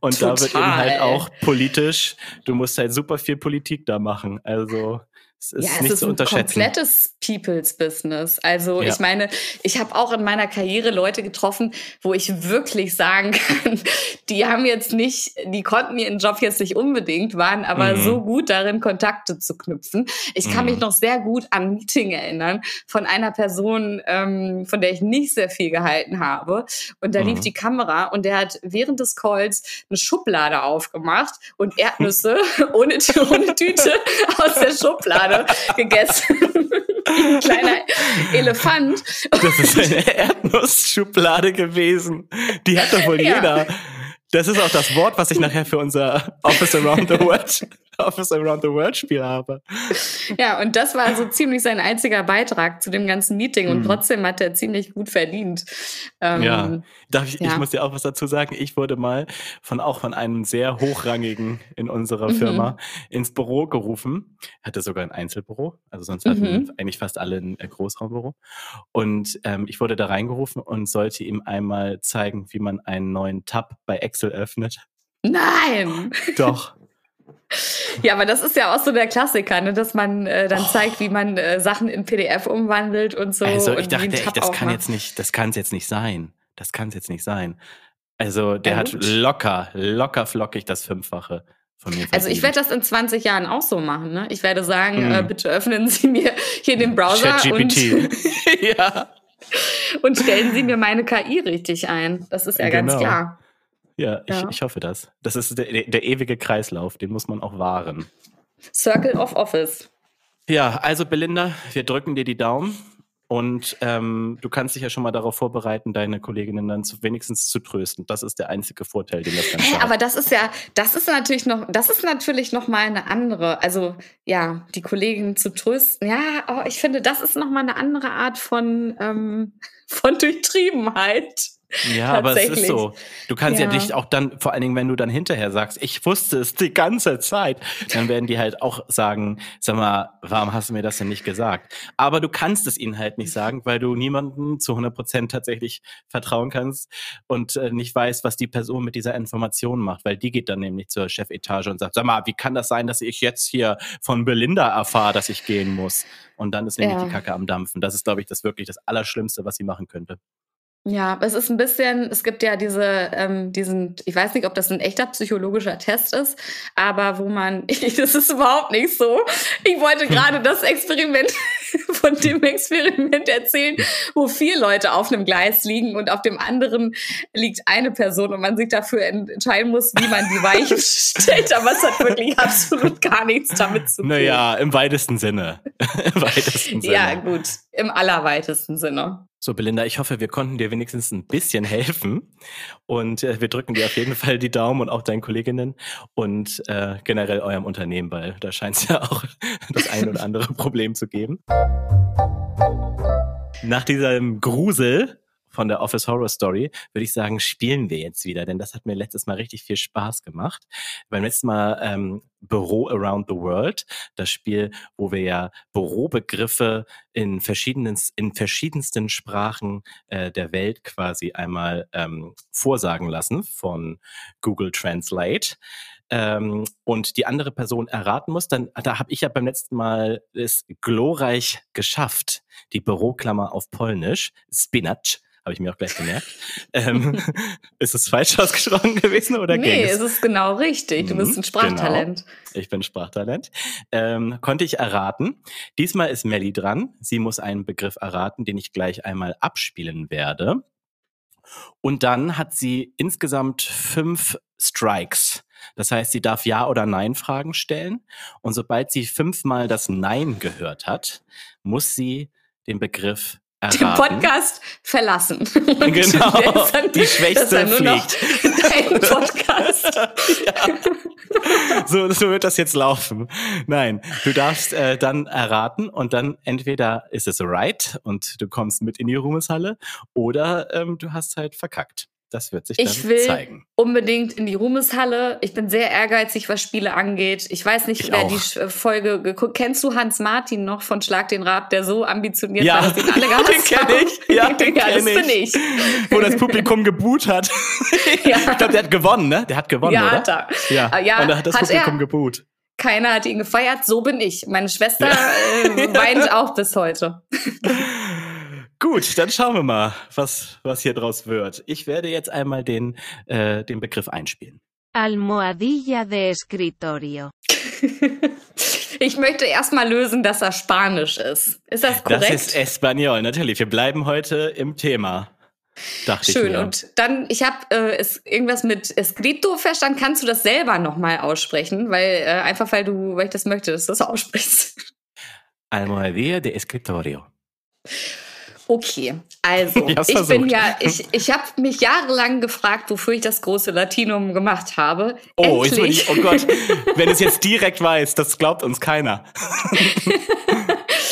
[SPEAKER 2] Und Total. da wird eben halt auch politisch, du musst halt super viel Politik da machen. Also es ist ja, es nicht ist zu ein
[SPEAKER 1] komplettes People's Business. Also ja. ich meine, ich habe auch in meiner Karriere Leute getroffen, wo ich wirklich sagen kann, die haben jetzt nicht, die konnten ihren Job jetzt nicht unbedingt, waren aber mhm. so gut darin, Kontakte zu knüpfen. Ich kann mhm. mich noch sehr gut an Meeting erinnern von einer Person, ähm, von der ich nicht sehr viel gehalten habe. Und da mhm. lief die Kamera und der hat während des Calls eine Schublade aufgemacht und Erdnüsse ohne, ohne Tüte aus der Schublade gerade gegessen. ein kleiner Elefant.
[SPEAKER 2] Das ist eine Erdnussschublade gewesen. Die hat doch wohl ja. jeder. Das ist auch das Wort, was ich nachher für unser Office Around the World Office Around the World Spiel habe.
[SPEAKER 1] Ja, und das war so ziemlich sein einziger Beitrag zu dem ganzen Meeting und mhm. trotzdem hat er ziemlich gut verdient.
[SPEAKER 2] Ähm, ja, Darf ich, ja. ich muss dir auch was dazu sagen. Ich wurde mal von auch von einem sehr hochrangigen in unserer mhm. Firma ins Büro gerufen. Hatte sogar ein Einzelbüro, also sonst hatten mhm. eigentlich fast alle ein äh, Großraumbüro. Und ähm, ich wurde da reingerufen und sollte ihm einmal zeigen, wie man einen neuen Tab bei Excel öffnet.
[SPEAKER 1] Nein!
[SPEAKER 2] Doch.
[SPEAKER 1] Ja, aber das ist ja auch so der Klassiker, ne? dass man äh, dann oh. zeigt, wie man äh, Sachen in PDF umwandelt und so.
[SPEAKER 2] Also ich dachte, echt, das kann jetzt nicht, das kann es jetzt nicht sein. Das kann es jetzt nicht sein. Also der ja, hat locker, locker flockig das Fünffache. Von mir
[SPEAKER 1] also ich werde das in 20 Jahren auch so machen. Ne? Ich werde sagen, mm. äh, bitte öffnen Sie mir hier den Browser und, ja. und stellen Sie mir meine KI richtig ein. Das ist ja genau. ganz klar.
[SPEAKER 2] Ja, ich, ja. ich hoffe das. Das ist der, der ewige Kreislauf, den muss man auch wahren.
[SPEAKER 1] Circle of Office.
[SPEAKER 2] Ja, also Belinda, wir drücken dir die Daumen und ähm, du kannst dich ja schon mal darauf vorbereiten, deine Kolleginnen dann zu, wenigstens zu trösten. Das ist der einzige Vorteil, den das Ganze
[SPEAKER 1] hey, hat. Aber das ist ja, das ist natürlich noch, das ist natürlich noch mal eine andere. Also ja, die Kolleginnen zu trösten. Ja, oh, ich finde, das ist noch mal eine andere Art von ähm, von Durchtriebenheit.
[SPEAKER 2] Ja, aber es ist so. Du kannst ja. ja dich auch dann, vor allen Dingen, wenn du dann hinterher sagst, ich wusste es die ganze Zeit, dann werden die halt auch sagen, sag mal, warum hast du mir das denn nicht gesagt? Aber du kannst es ihnen halt nicht sagen, weil du niemandem zu 100 Prozent tatsächlich vertrauen kannst und äh, nicht weißt, was die Person mit dieser Information macht, weil die geht dann nämlich zur Chefetage und sagt, sag mal, wie kann das sein, dass ich jetzt hier von Belinda erfahre, dass ich gehen muss? Und dann ist nämlich ja. die Kacke am Dampfen. Das ist, glaube ich, das wirklich das Allerschlimmste, was sie machen könnte.
[SPEAKER 1] Ja, es ist ein bisschen, es gibt ja diese, ähm, diesen, ich weiß nicht, ob das ein echter psychologischer Test ist, aber wo man, ich, das ist überhaupt nicht so. Ich wollte gerade das Experiment von dem Experiment erzählen, wo vier Leute auf einem Gleis liegen und auf dem anderen liegt eine Person und man sich dafür entscheiden muss, wie man die Weichen stellt. Aber es hat wirklich absolut gar nichts damit zu tun.
[SPEAKER 2] Naja, im weitesten Sinne. Im
[SPEAKER 1] weitesten Sinne. Ja, gut, im allerweitesten Sinne.
[SPEAKER 2] So, Belinda, ich hoffe, wir konnten dir wenigstens ein bisschen helfen. Und äh, wir drücken dir auf jeden Fall die Daumen und auch deinen Kolleginnen und äh, generell eurem Unternehmen, weil da scheint es ja auch das ein oder andere Problem zu geben. Nach diesem Grusel von der Office Horror Story, würde ich sagen, spielen wir jetzt wieder, denn das hat mir letztes Mal richtig viel Spaß gemacht. Beim letzten Mal ähm, Büro Around the World, das Spiel, wo wir ja Bürobegriffe in verschiedenen in verschiedensten Sprachen äh, der Welt quasi einmal ähm, vorsagen lassen von Google Translate ähm, und die andere Person erraten muss, dann da habe ich ja beim letzten Mal es glorreich geschafft, die Büroklammer auf Polnisch, Spinach, habe ich mir auch gleich gemerkt. ähm, ist es falsch ausgesprochen gewesen oder
[SPEAKER 1] Nee, es ist genau richtig. Du bist ein mhm, Sprachtalent.
[SPEAKER 2] Genau. Ich bin Sprachtalent. Ähm, konnte ich erraten. Diesmal ist Melly dran. Sie muss einen Begriff erraten, den ich gleich einmal abspielen werde. Und dann hat sie insgesamt fünf Strikes. Das heißt, sie darf Ja oder Nein Fragen stellen. Und sobald sie fünfmal das Nein gehört hat, muss sie den Begriff erraten.
[SPEAKER 1] Den Podcast verlassen.
[SPEAKER 2] Genau, die schwächste Pflicht. Dein Podcast. ja. so, so wird das jetzt laufen. Nein, du darfst äh, dann erraten und dann entweder ist es right und du kommst mit in die Ruhmeshalle oder ähm, du hast halt verkackt. Das wird sich dann
[SPEAKER 1] ich will
[SPEAKER 2] zeigen.
[SPEAKER 1] unbedingt in die Ruhmeshalle. Ich bin sehr ehrgeizig, was Spiele angeht. Ich weiß nicht, ich wer auch. die äh, Folge geguckt. Kennst du Hans Martin noch von Schlag den Rab, der so ambitioniert
[SPEAKER 2] ja.
[SPEAKER 1] war, dass ihn alle gehasst
[SPEAKER 2] den kenne ich. Ja, den ja, kenn das ich. ich. Wo das Publikum geboot hat. ja. Ich glaube, der hat gewonnen, ne? Der hat gewonnen, ja, oder? Hat er. Ja, ja. Und da hat das hat Publikum er. geboot.
[SPEAKER 1] Keiner hat ihn gefeiert, so bin ich. Meine Schwester ja. äh, weint auch bis heute.
[SPEAKER 2] Gut, dann schauen wir mal, was, was hier draus wird. Ich werde jetzt einmal den, äh, den Begriff einspielen.
[SPEAKER 3] Almohadilla de escritorio.
[SPEAKER 1] ich möchte erstmal lösen, dass er Spanisch ist. Ist das korrekt?
[SPEAKER 2] Das ist Espanol, natürlich. Wir bleiben heute im Thema. Dachte
[SPEAKER 1] Schön.
[SPEAKER 2] Ich mir.
[SPEAKER 1] Und dann, ich habe äh, irgendwas mit Escrito verstanden. Kannst du das selber nochmal aussprechen? Weil äh, einfach weil du, weil ich das möchte, dass du das aussprichst.
[SPEAKER 2] Almohadilla de escritorio.
[SPEAKER 1] Okay, also ich bin ja, ich, ich habe mich jahrelang gefragt, wofür ich das große Latinum gemacht habe.
[SPEAKER 2] Oh, Endlich. Ich, oh Gott, wenn es jetzt direkt weiß, das glaubt uns keiner.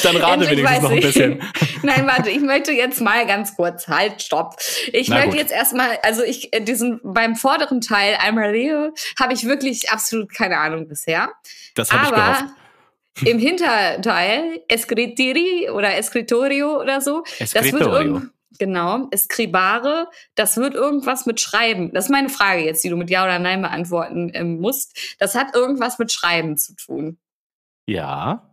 [SPEAKER 2] Dann rate Endlich wenigstens noch ein bisschen.
[SPEAKER 1] Nein, warte, ich möchte jetzt mal ganz kurz, halt, stopp. Ich Na möchte gut. jetzt erstmal, also ich, äh, diesen, beim vorderen Teil, einmal Leo, habe ich wirklich absolut keine Ahnung bisher.
[SPEAKER 2] Das habe ich gehofft
[SPEAKER 1] im Hinterteil Escritiri oder Escritorio oder so. Escritorio. Das wird irgend, genau, Escribare, das wird irgendwas mit Schreiben. Das ist meine Frage jetzt, die du mit Ja oder Nein beantworten ähm, musst. Das hat irgendwas mit Schreiben zu tun.
[SPEAKER 2] Ja.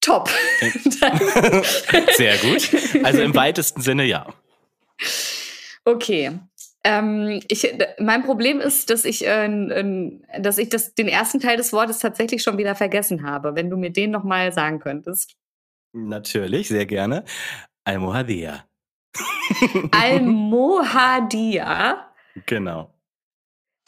[SPEAKER 1] Top.
[SPEAKER 2] Sehr gut. Also im weitesten Sinne ja.
[SPEAKER 1] Okay. Ähm, ich, mein Problem ist, dass ich, äh, dass ich das, den ersten Teil des Wortes tatsächlich schon wieder vergessen habe. Wenn du mir den nochmal sagen könntest.
[SPEAKER 2] Natürlich, sehr gerne. Almohadia.
[SPEAKER 1] Almohadia.
[SPEAKER 2] Genau.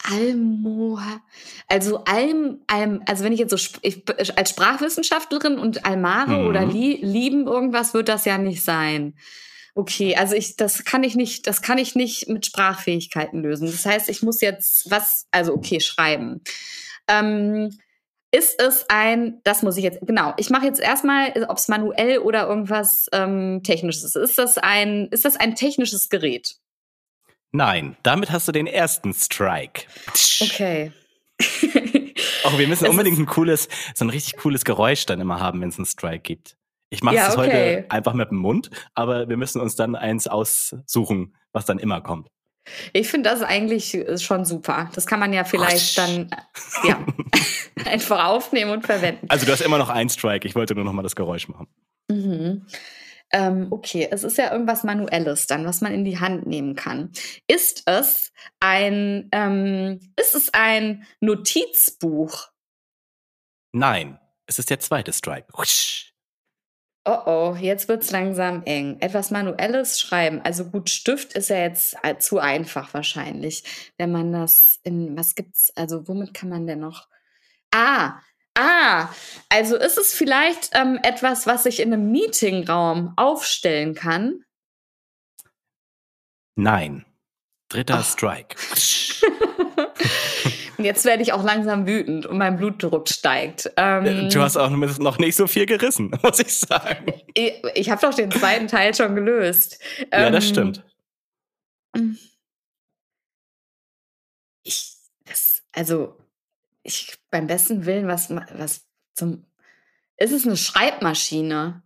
[SPEAKER 1] Almoha, also Alm, Alm, also wenn ich jetzt so ich, als Sprachwissenschaftlerin und Almare mhm. oder li, lieben irgendwas wird das ja nicht sein. Okay, also ich, das kann ich nicht, das kann ich nicht mit Sprachfähigkeiten lösen. Das heißt, ich muss jetzt was, also okay, schreiben. Ähm, ist es ein, das muss ich jetzt, genau, ich mache jetzt erstmal, ob es manuell oder irgendwas ähm, Technisches ist. Ist das ein, ist das ein technisches Gerät?
[SPEAKER 2] Nein, damit hast du den ersten Strike.
[SPEAKER 1] Okay.
[SPEAKER 2] Auch wir müssen unbedingt ein cooles, so ein richtig cooles Geräusch dann immer haben, wenn es einen Strike gibt. Ich mache es okay. heute einfach mit dem Mund, aber wir müssen uns dann eins aussuchen, was dann immer kommt.
[SPEAKER 1] Ich finde das eigentlich schon super. Das kann man ja vielleicht dann ja, einfach aufnehmen und verwenden.
[SPEAKER 2] Also du hast immer noch einen Strike. Ich wollte nur noch mal das Geräusch machen.
[SPEAKER 1] Mhm. Ähm, okay, es ist ja irgendwas Manuelles dann, was man in die Hand nehmen kann. Ist es ein, ähm, ist es ein Notizbuch?
[SPEAKER 2] Nein, es ist der zweite Strike. Husch.
[SPEAKER 1] Oh oh, jetzt wird's langsam eng. Etwas manuelles schreiben. Also gut, Stift ist ja jetzt äh, zu einfach wahrscheinlich, wenn man das in was gibt's? Also womit kann man denn noch? Ah, ah. Also ist es vielleicht ähm, etwas, was ich in einem Meetingraum aufstellen kann?
[SPEAKER 2] Nein. Dritter Ach. Strike.
[SPEAKER 1] Jetzt werde ich auch langsam wütend und mein Blutdruck steigt. Ähm,
[SPEAKER 2] du hast auch noch nicht so viel gerissen, muss ich sagen.
[SPEAKER 1] Ich, ich habe doch den zweiten Teil schon gelöst.
[SPEAKER 2] Ja, das ähm, stimmt.
[SPEAKER 1] Ich, das, also, ich, beim besten Willen, was, was zum, ist es eine Schreibmaschine?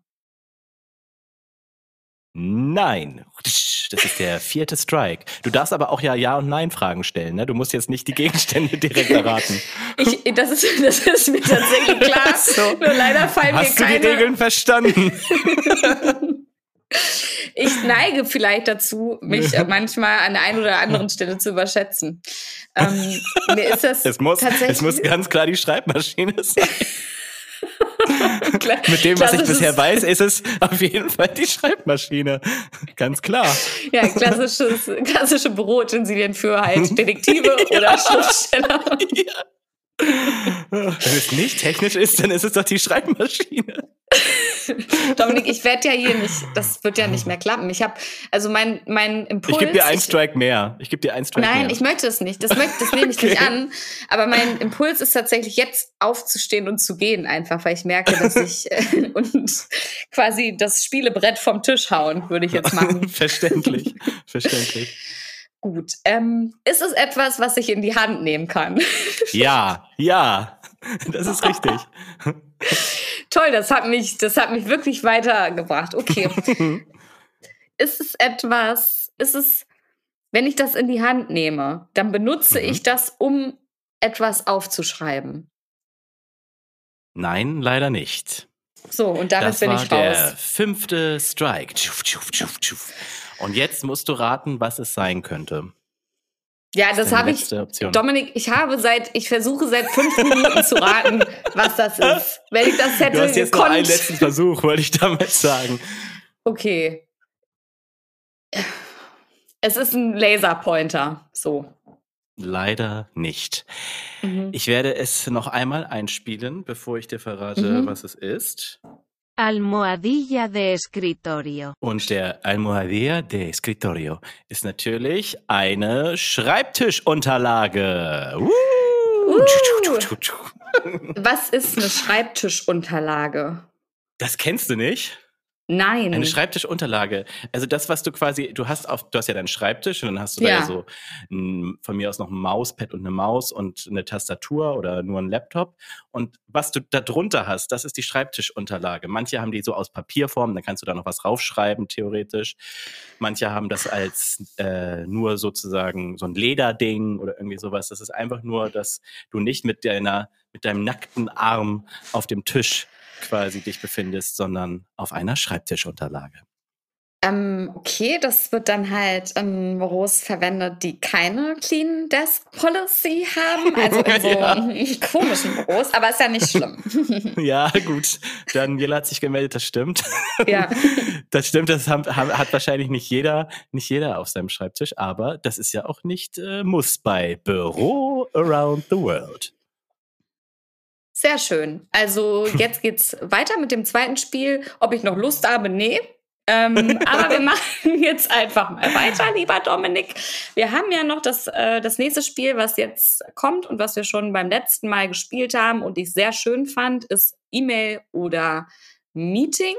[SPEAKER 2] Nein. Das ist der vierte Strike. Du darfst aber auch ja Ja- und Nein-Fragen stellen. Ne? Du musst jetzt nicht die Gegenstände direkt erraten.
[SPEAKER 1] Ich, das, ist, das ist mir tatsächlich klar. So. Nur leider fallen
[SPEAKER 2] Hast
[SPEAKER 1] mir keine...
[SPEAKER 2] Hast du die Regeln verstanden?
[SPEAKER 1] ich neige vielleicht dazu, mich manchmal an der einen oder anderen Stelle zu überschätzen. Ähm, mir ist das
[SPEAKER 2] es muss,
[SPEAKER 1] tatsächlich...
[SPEAKER 2] Es muss ganz klar die Schreibmaschine sein. Mit dem, was ich bisher weiß, ist es auf jeden Fall die Schreibmaschine. Ganz klar.
[SPEAKER 1] Ja, klassisches, klassische Büroutensilien für halt Detektive ja. oder Schriftsteller. Ja.
[SPEAKER 2] Wenn es nicht technisch ist, dann ist es doch die Schreibmaschine.
[SPEAKER 1] Dominik, ich werde ja hier nicht, das wird ja nicht mehr klappen. Ich habe, also mein, mein Impuls.
[SPEAKER 2] Ich gebe dir einen Strike mehr. Ich gebe dir einen Strike
[SPEAKER 1] nein,
[SPEAKER 2] mehr.
[SPEAKER 1] Nein, ich möchte es nicht. Das, möchte, das nehme ich okay. nicht an. Aber mein Impuls ist tatsächlich jetzt aufzustehen und zu gehen, einfach, weil ich merke, dass ich äh, und quasi das Spielebrett vom Tisch hauen, würde ich jetzt machen.
[SPEAKER 2] verständlich, verständlich.
[SPEAKER 1] Gut. Ähm, ist es etwas, was ich in die Hand nehmen kann?
[SPEAKER 2] ja, ja. Das ist richtig.
[SPEAKER 1] Toll, das hat mich, das hat mich wirklich weitergebracht. Okay. ist es etwas, ist es, wenn ich das in die Hand nehme, dann benutze mhm. ich das, um etwas aufzuschreiben?
[SPEAKER 2] Nein, leider nicht.
[SPEAKER 1] So, und damit
[SPEAKER 2] das
[SPEAKER 1] bin
[SPEAKER 2] war
[SPEAKER 1] ich raus.
[SPEAKER 2] Der fünfte Strike. Und jetzt musst du raten, was es sein könnte.
[SPEAKER 1] Ja, das, das habe ich. Dominik, ich habe seit, ich versuche seit fünf Minuten zu raten, was das ist. Wenn ich das hätte.
[SPEAKER 2] Du hast jetzt gekonnt. noch einen letzten Versuch, wollte ich damit sagen.
[SPEAKER 1] Okay. Es ist ein Laserpointer. So.
[SPEAKER 2] Leider nicht. Mhm. Ich werde es noch einmal einspielen, bevor ich dir verrate, mhm. was es ist.
[SPEAKER 3] Almohadilla de escritorio.
[SPEAKER 2] Und der Almohadilla de escritorio ist natürlich eine Schreibtischunterlage. Uh.
[SPEAKER 1] Uh. Was ist eine Schreibtischunterlage?
[SPEAKER 2] Das kennst du nicht?
[SPEAKER 1] Nein.
[SPEAKER 2] Eine Schreibtischunterlage. Also das, was du quasi, du hast auf, du hast ja deinen Schreibtisch und dann hast du ja. da ja so ein, von mir aus noch ein Mauspad und eine Maus und eine Tastatur oder nur ein Laptop. Und was du da drunter hast, das ist die Schreibtischunterlage. Manche haben die so aus Papierform, dann kannst du da noch was raufschreiben, theoretisch. Manche haben das als äh, nur sozusagen so ein Lederding oder irgendwie sowas. Das ist einfach nur, dass du nicht mit deiner, mit deinem nackten Arm auf dem Tisch quasi dich befindest, sondern auf einer Schreibtischunterlage.
[SPEAKER 1] Ähm, okay, das wird dann halt in Büros verwendet, die keine Clean Desk Policy haben, also in so ja. komischen Büros, aber ist ja nicht schlimm.
[SPEAKER 2] ja, gut. Daniela hat sich gemeldet, das stimmt.
[SPEAKER 1] Ja.
[SPEAKER 2] Das stimmt, das hat, hat, wahrscheinlich nicht jeder, nicht jeder auf seinem Schreibtisch, aber das ist ja auch nicht äh, Muss bei Büro Around the World.
[SPEAKER 1] Sehr schön. Also jetzt geht's weiter mit dem zweiten Spiel. Ob ich noch Lust habe? Nee. ähm, aber wir machen jetzt einfach mal weiter, lieber Dominik. Wir haben ja noch das, äh, das nächste Spiel, was jetzt kommt und was wir schon beim letzten Mal gespielt haben und ich sehr schön fand, ist E-Mail oder Meeting,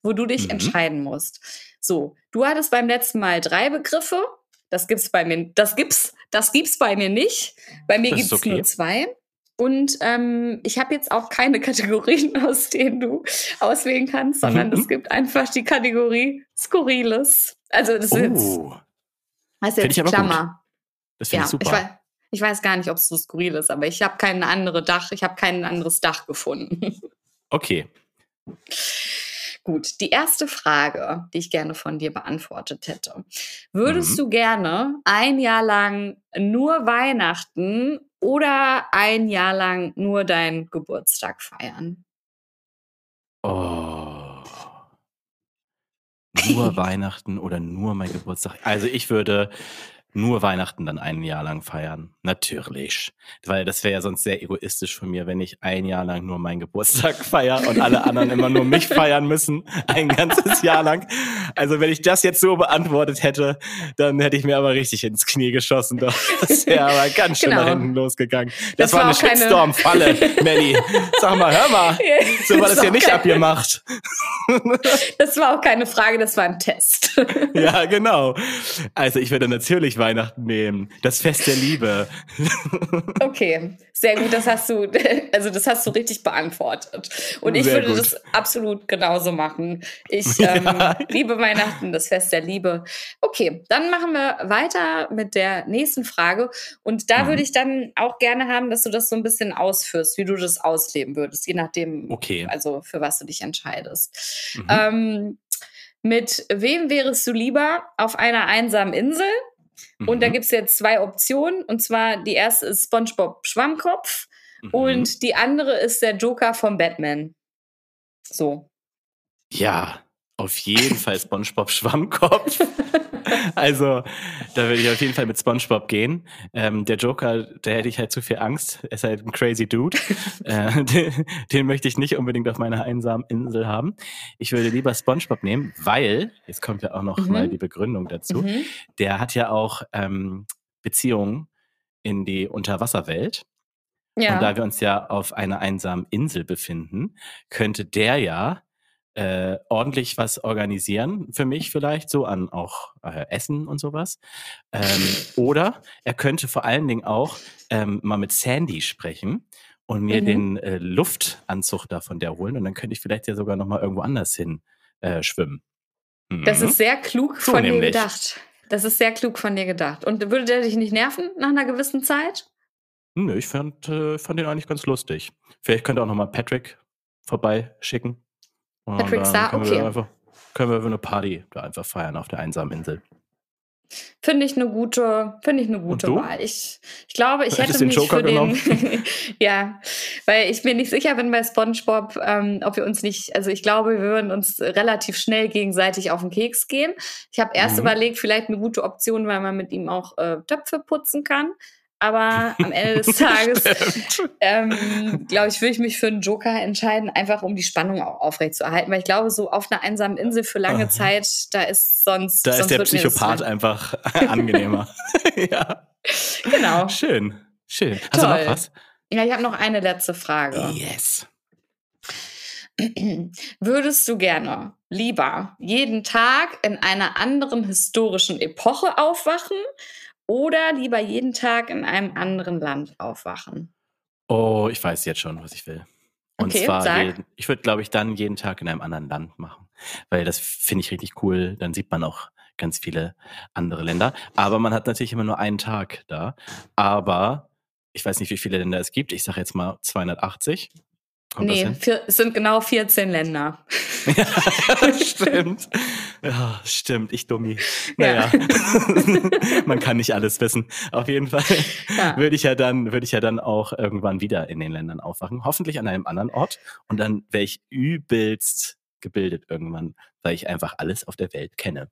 [SPEAKER 1] wo du dich mhm. entscheiden musst. So, du hattest beim letzten Mal drei Begriffe. Das gibt's bei mir, das gibt's, das gibt's bei mir nicht. Bei mir das gibt's okay. nur zwei. Und ähm, ich habe jetzt auch keine Kategorien, aus denen du auswählen kannst, sondern mhm. es gibt einfach die Kategorie Skurriles. Also das ist jetzt,
[SPEAKER 2] oh.
[SPEAKER 1] das ist jetzt Klammer.
[SPEAKER 2] Gut. Das finde
[SPEAKER 1] ja,
[SPEAKER 2] ich super.
[SPEAKER 1] Ich weiß, ich weiß gar nicht, ob es so skurril ist, aber ich habe kein anderes Dach, ich habe kein anderes Dach gefunden.
[SPEAKER 2] Okay.
[SPEAKER 1] Gut, die erste Frage, die ich gerne von dir beantwortet hätte. Würdest mhm. du gerne ein Jahr lang nur Weihnachten oder ein Jahr lang nur deinen Geburtstag feiern?
[SPEAKER 2] Oh. Nur Weihnachten oder nur mein Geburtstag. Also ich würde nur Weihnachten dann ein Jahr lang feiern. Natürlich. Weil das wäre ja sonst sehr egoistisch von mir, wenn ich ein Jahr lang nur meinen Geburtstag feiere und alle anderen immer nur mich feiern müssen. Ein ganzes Jahr lang. Also wenn ich das jetzt so beantwortet hätte, dann hätte ich mir aber richtig ins Knie geschossen. Das wäre aber ganz schön genau. nach hinten losgegangen. Das, das war, war eine Shitstorm-Falle, Melly. Sag mal, hör mal. So war das, das hier nicht abgemacht.
[SPEAKER 1] Das war auch keine Frage, das war ein Test.
[SPEAKER 2] Ja, genau. Also ich würde natürlich Weihnachten nehmen. Das Fest der Liebe.
[SPEAKER 1] Okay, sehr gut. Das hast du, also das hast du richtig beantwortet. Und ich sehr würde gut. das absolut genauso machen. Ich ähm, ja. liebe Weihnachten, das Fest der Liebe. Okay, dann machen wir weiter mit der nächsten Frage. Und da mhm. würde ich dann auch gerne haben, dass du das so ein bisschen ausführst, wie du das ausleben würdest, je nachdem,
[SPEAKER 2] okay.
[SPEAKER 1] also für was du dich entscheidest. Mhm. Ähm, mit wem wärst du lieber auf einer einsamen Insel? Mhm. Und da mhm. gibt es jetzt zwei Optionen. Und zwar die erste ist SpongeBob Schwammkopf mhm. und die andere ist der Joker von Batman. So.
[SPEAKER 2] Ja, auf jeden Fall SpongeBob Schwammkopf. also, da würde ich auf jeden Fall mit SpongeBob gehen. Ähm, der Joker, der hätte ich halt zu viel Angst. Er ist halt ein crazy Dude. äh, den, den, möchte ich nicht unbedingt auf meiner einsamen Insel haben. Ich würde lieber SpongeBob nehmen, weil, jetzt kommt ja auch noch mhm. mal die Begründung dazu, mhm. der hat ja auch ähm, Beziehungen in die Unterwasserwelt. Ja. Und da wir uns ja auf einer einsamen Insel befinden, könnte der ja äh, ordentlich was organisieren für mich vielleicht so an auch äh, Essen und sowas. Ähm, oder er könnte vor allen Dingen auch ähm, mal mit Sandy sprechen und mir mhm. den äh, Luftanzug da von der holen und dann könnte ich vielleicht ja sogar noch mal irgendwo anders hin äh, schwimmen.
[SPEAKER 1] Mhm. Das ist sehr klug so von dir gedacht. Das ist sehr klug von dir gedacht. Und würde der dich nicht nerven nach einer gewissen Zeit?
[SPEAKER 2] Nö, ich fand, äh, fand den eigentlich ganz lustig. Vielleicht könnte auch noch mal Patrick vorbeischicken.
[SPEAKER 1] Patrick Star,
[SPEAKER 2] können
[SPEAKER 1] okay.
[SPEAKER 2] Wir einfach, können wir eine Party da einfach feiern auf der einsamen Insel.
[SPEAKER 1] Finde ich eine gute, finde ich eine gute Wahl. Ich, ich glaube, ich hätte
[SPEAKER 2] den
[SPEAKER 1] mich
[SPEAKER 2] Joker
[SPEAKER 1] für den, ja, weil ich mir nicht sicher bin bei SpongeBob, ähm, ob wir uns nicht, also ich glaube, wir würden uns relativ schnell gegenseitig auf den Keks gehen. Ich habe erst mhm. überlegt, vielleicht eine gute Option, weil man mit ihm auch äh, Töpfe putzen kann. Aber am Ende des Tages, ähm, glaube ich, würde ich mich für einen Joker entscheiden, einfach um die Spannung auch aufrechtzuerhalten. Weil ich glaube, so auf einer einsamen Insel für lange Zeit, da ist sonst.
[SPEAKER 2] Da
[SPEAKER 1] sonst
[SPEAKER 2] ist der Psychopath einfach angenehmer. ja.
[SPEAKER 1] Genau.
[SPEAKER 2] Schön. Schön. Hast Toll. du noch was?
[SPEAKER 1] Ja, ich habe noch eine letzte Frage.
[SPEAKER 2] Yes.
[SPEAKER 1] Würdest du gerne lieber jeden Tag in einer anderen historischen Epoche aufwachen oder lieber jeden Tag in einem anderen Land aufwachen?
[SPEAKER 2] Oh, ich weiß jetzt schon, was ich will. Und
[SPEAKER 1] okay,
[SPEAKER 2] zwar. Jeden, ich würde, glaube ich, dann jeden Tag in einem anderen Land machen. Weil das finde ich richtig cool. Dann sieht man auch ganz viele andere Länder. Aber man hat natürlich immer nur einen Tag da. Aber ich weiß nicht, wie viele Länder es gibt. Ich sage jetzt mal 280.
[SPEAKER 1] Kommt nee, vier, es sind genau 14 Länder.
[SPEAKER 2] ja, stimmt. Ja, stimmt, ich dummi. Naja, ja. man kann nicht alles wissen. Auf jeden Fall ja. würde ich ja dann, würde ich ja dann auch irgendwann wieder in den Ländern aufwachen. Hoffentlich an einem anderen Ort. Und dann wäre ich übelst gebildet irgendwann, weil ich einfach alles auf der Welt kenne.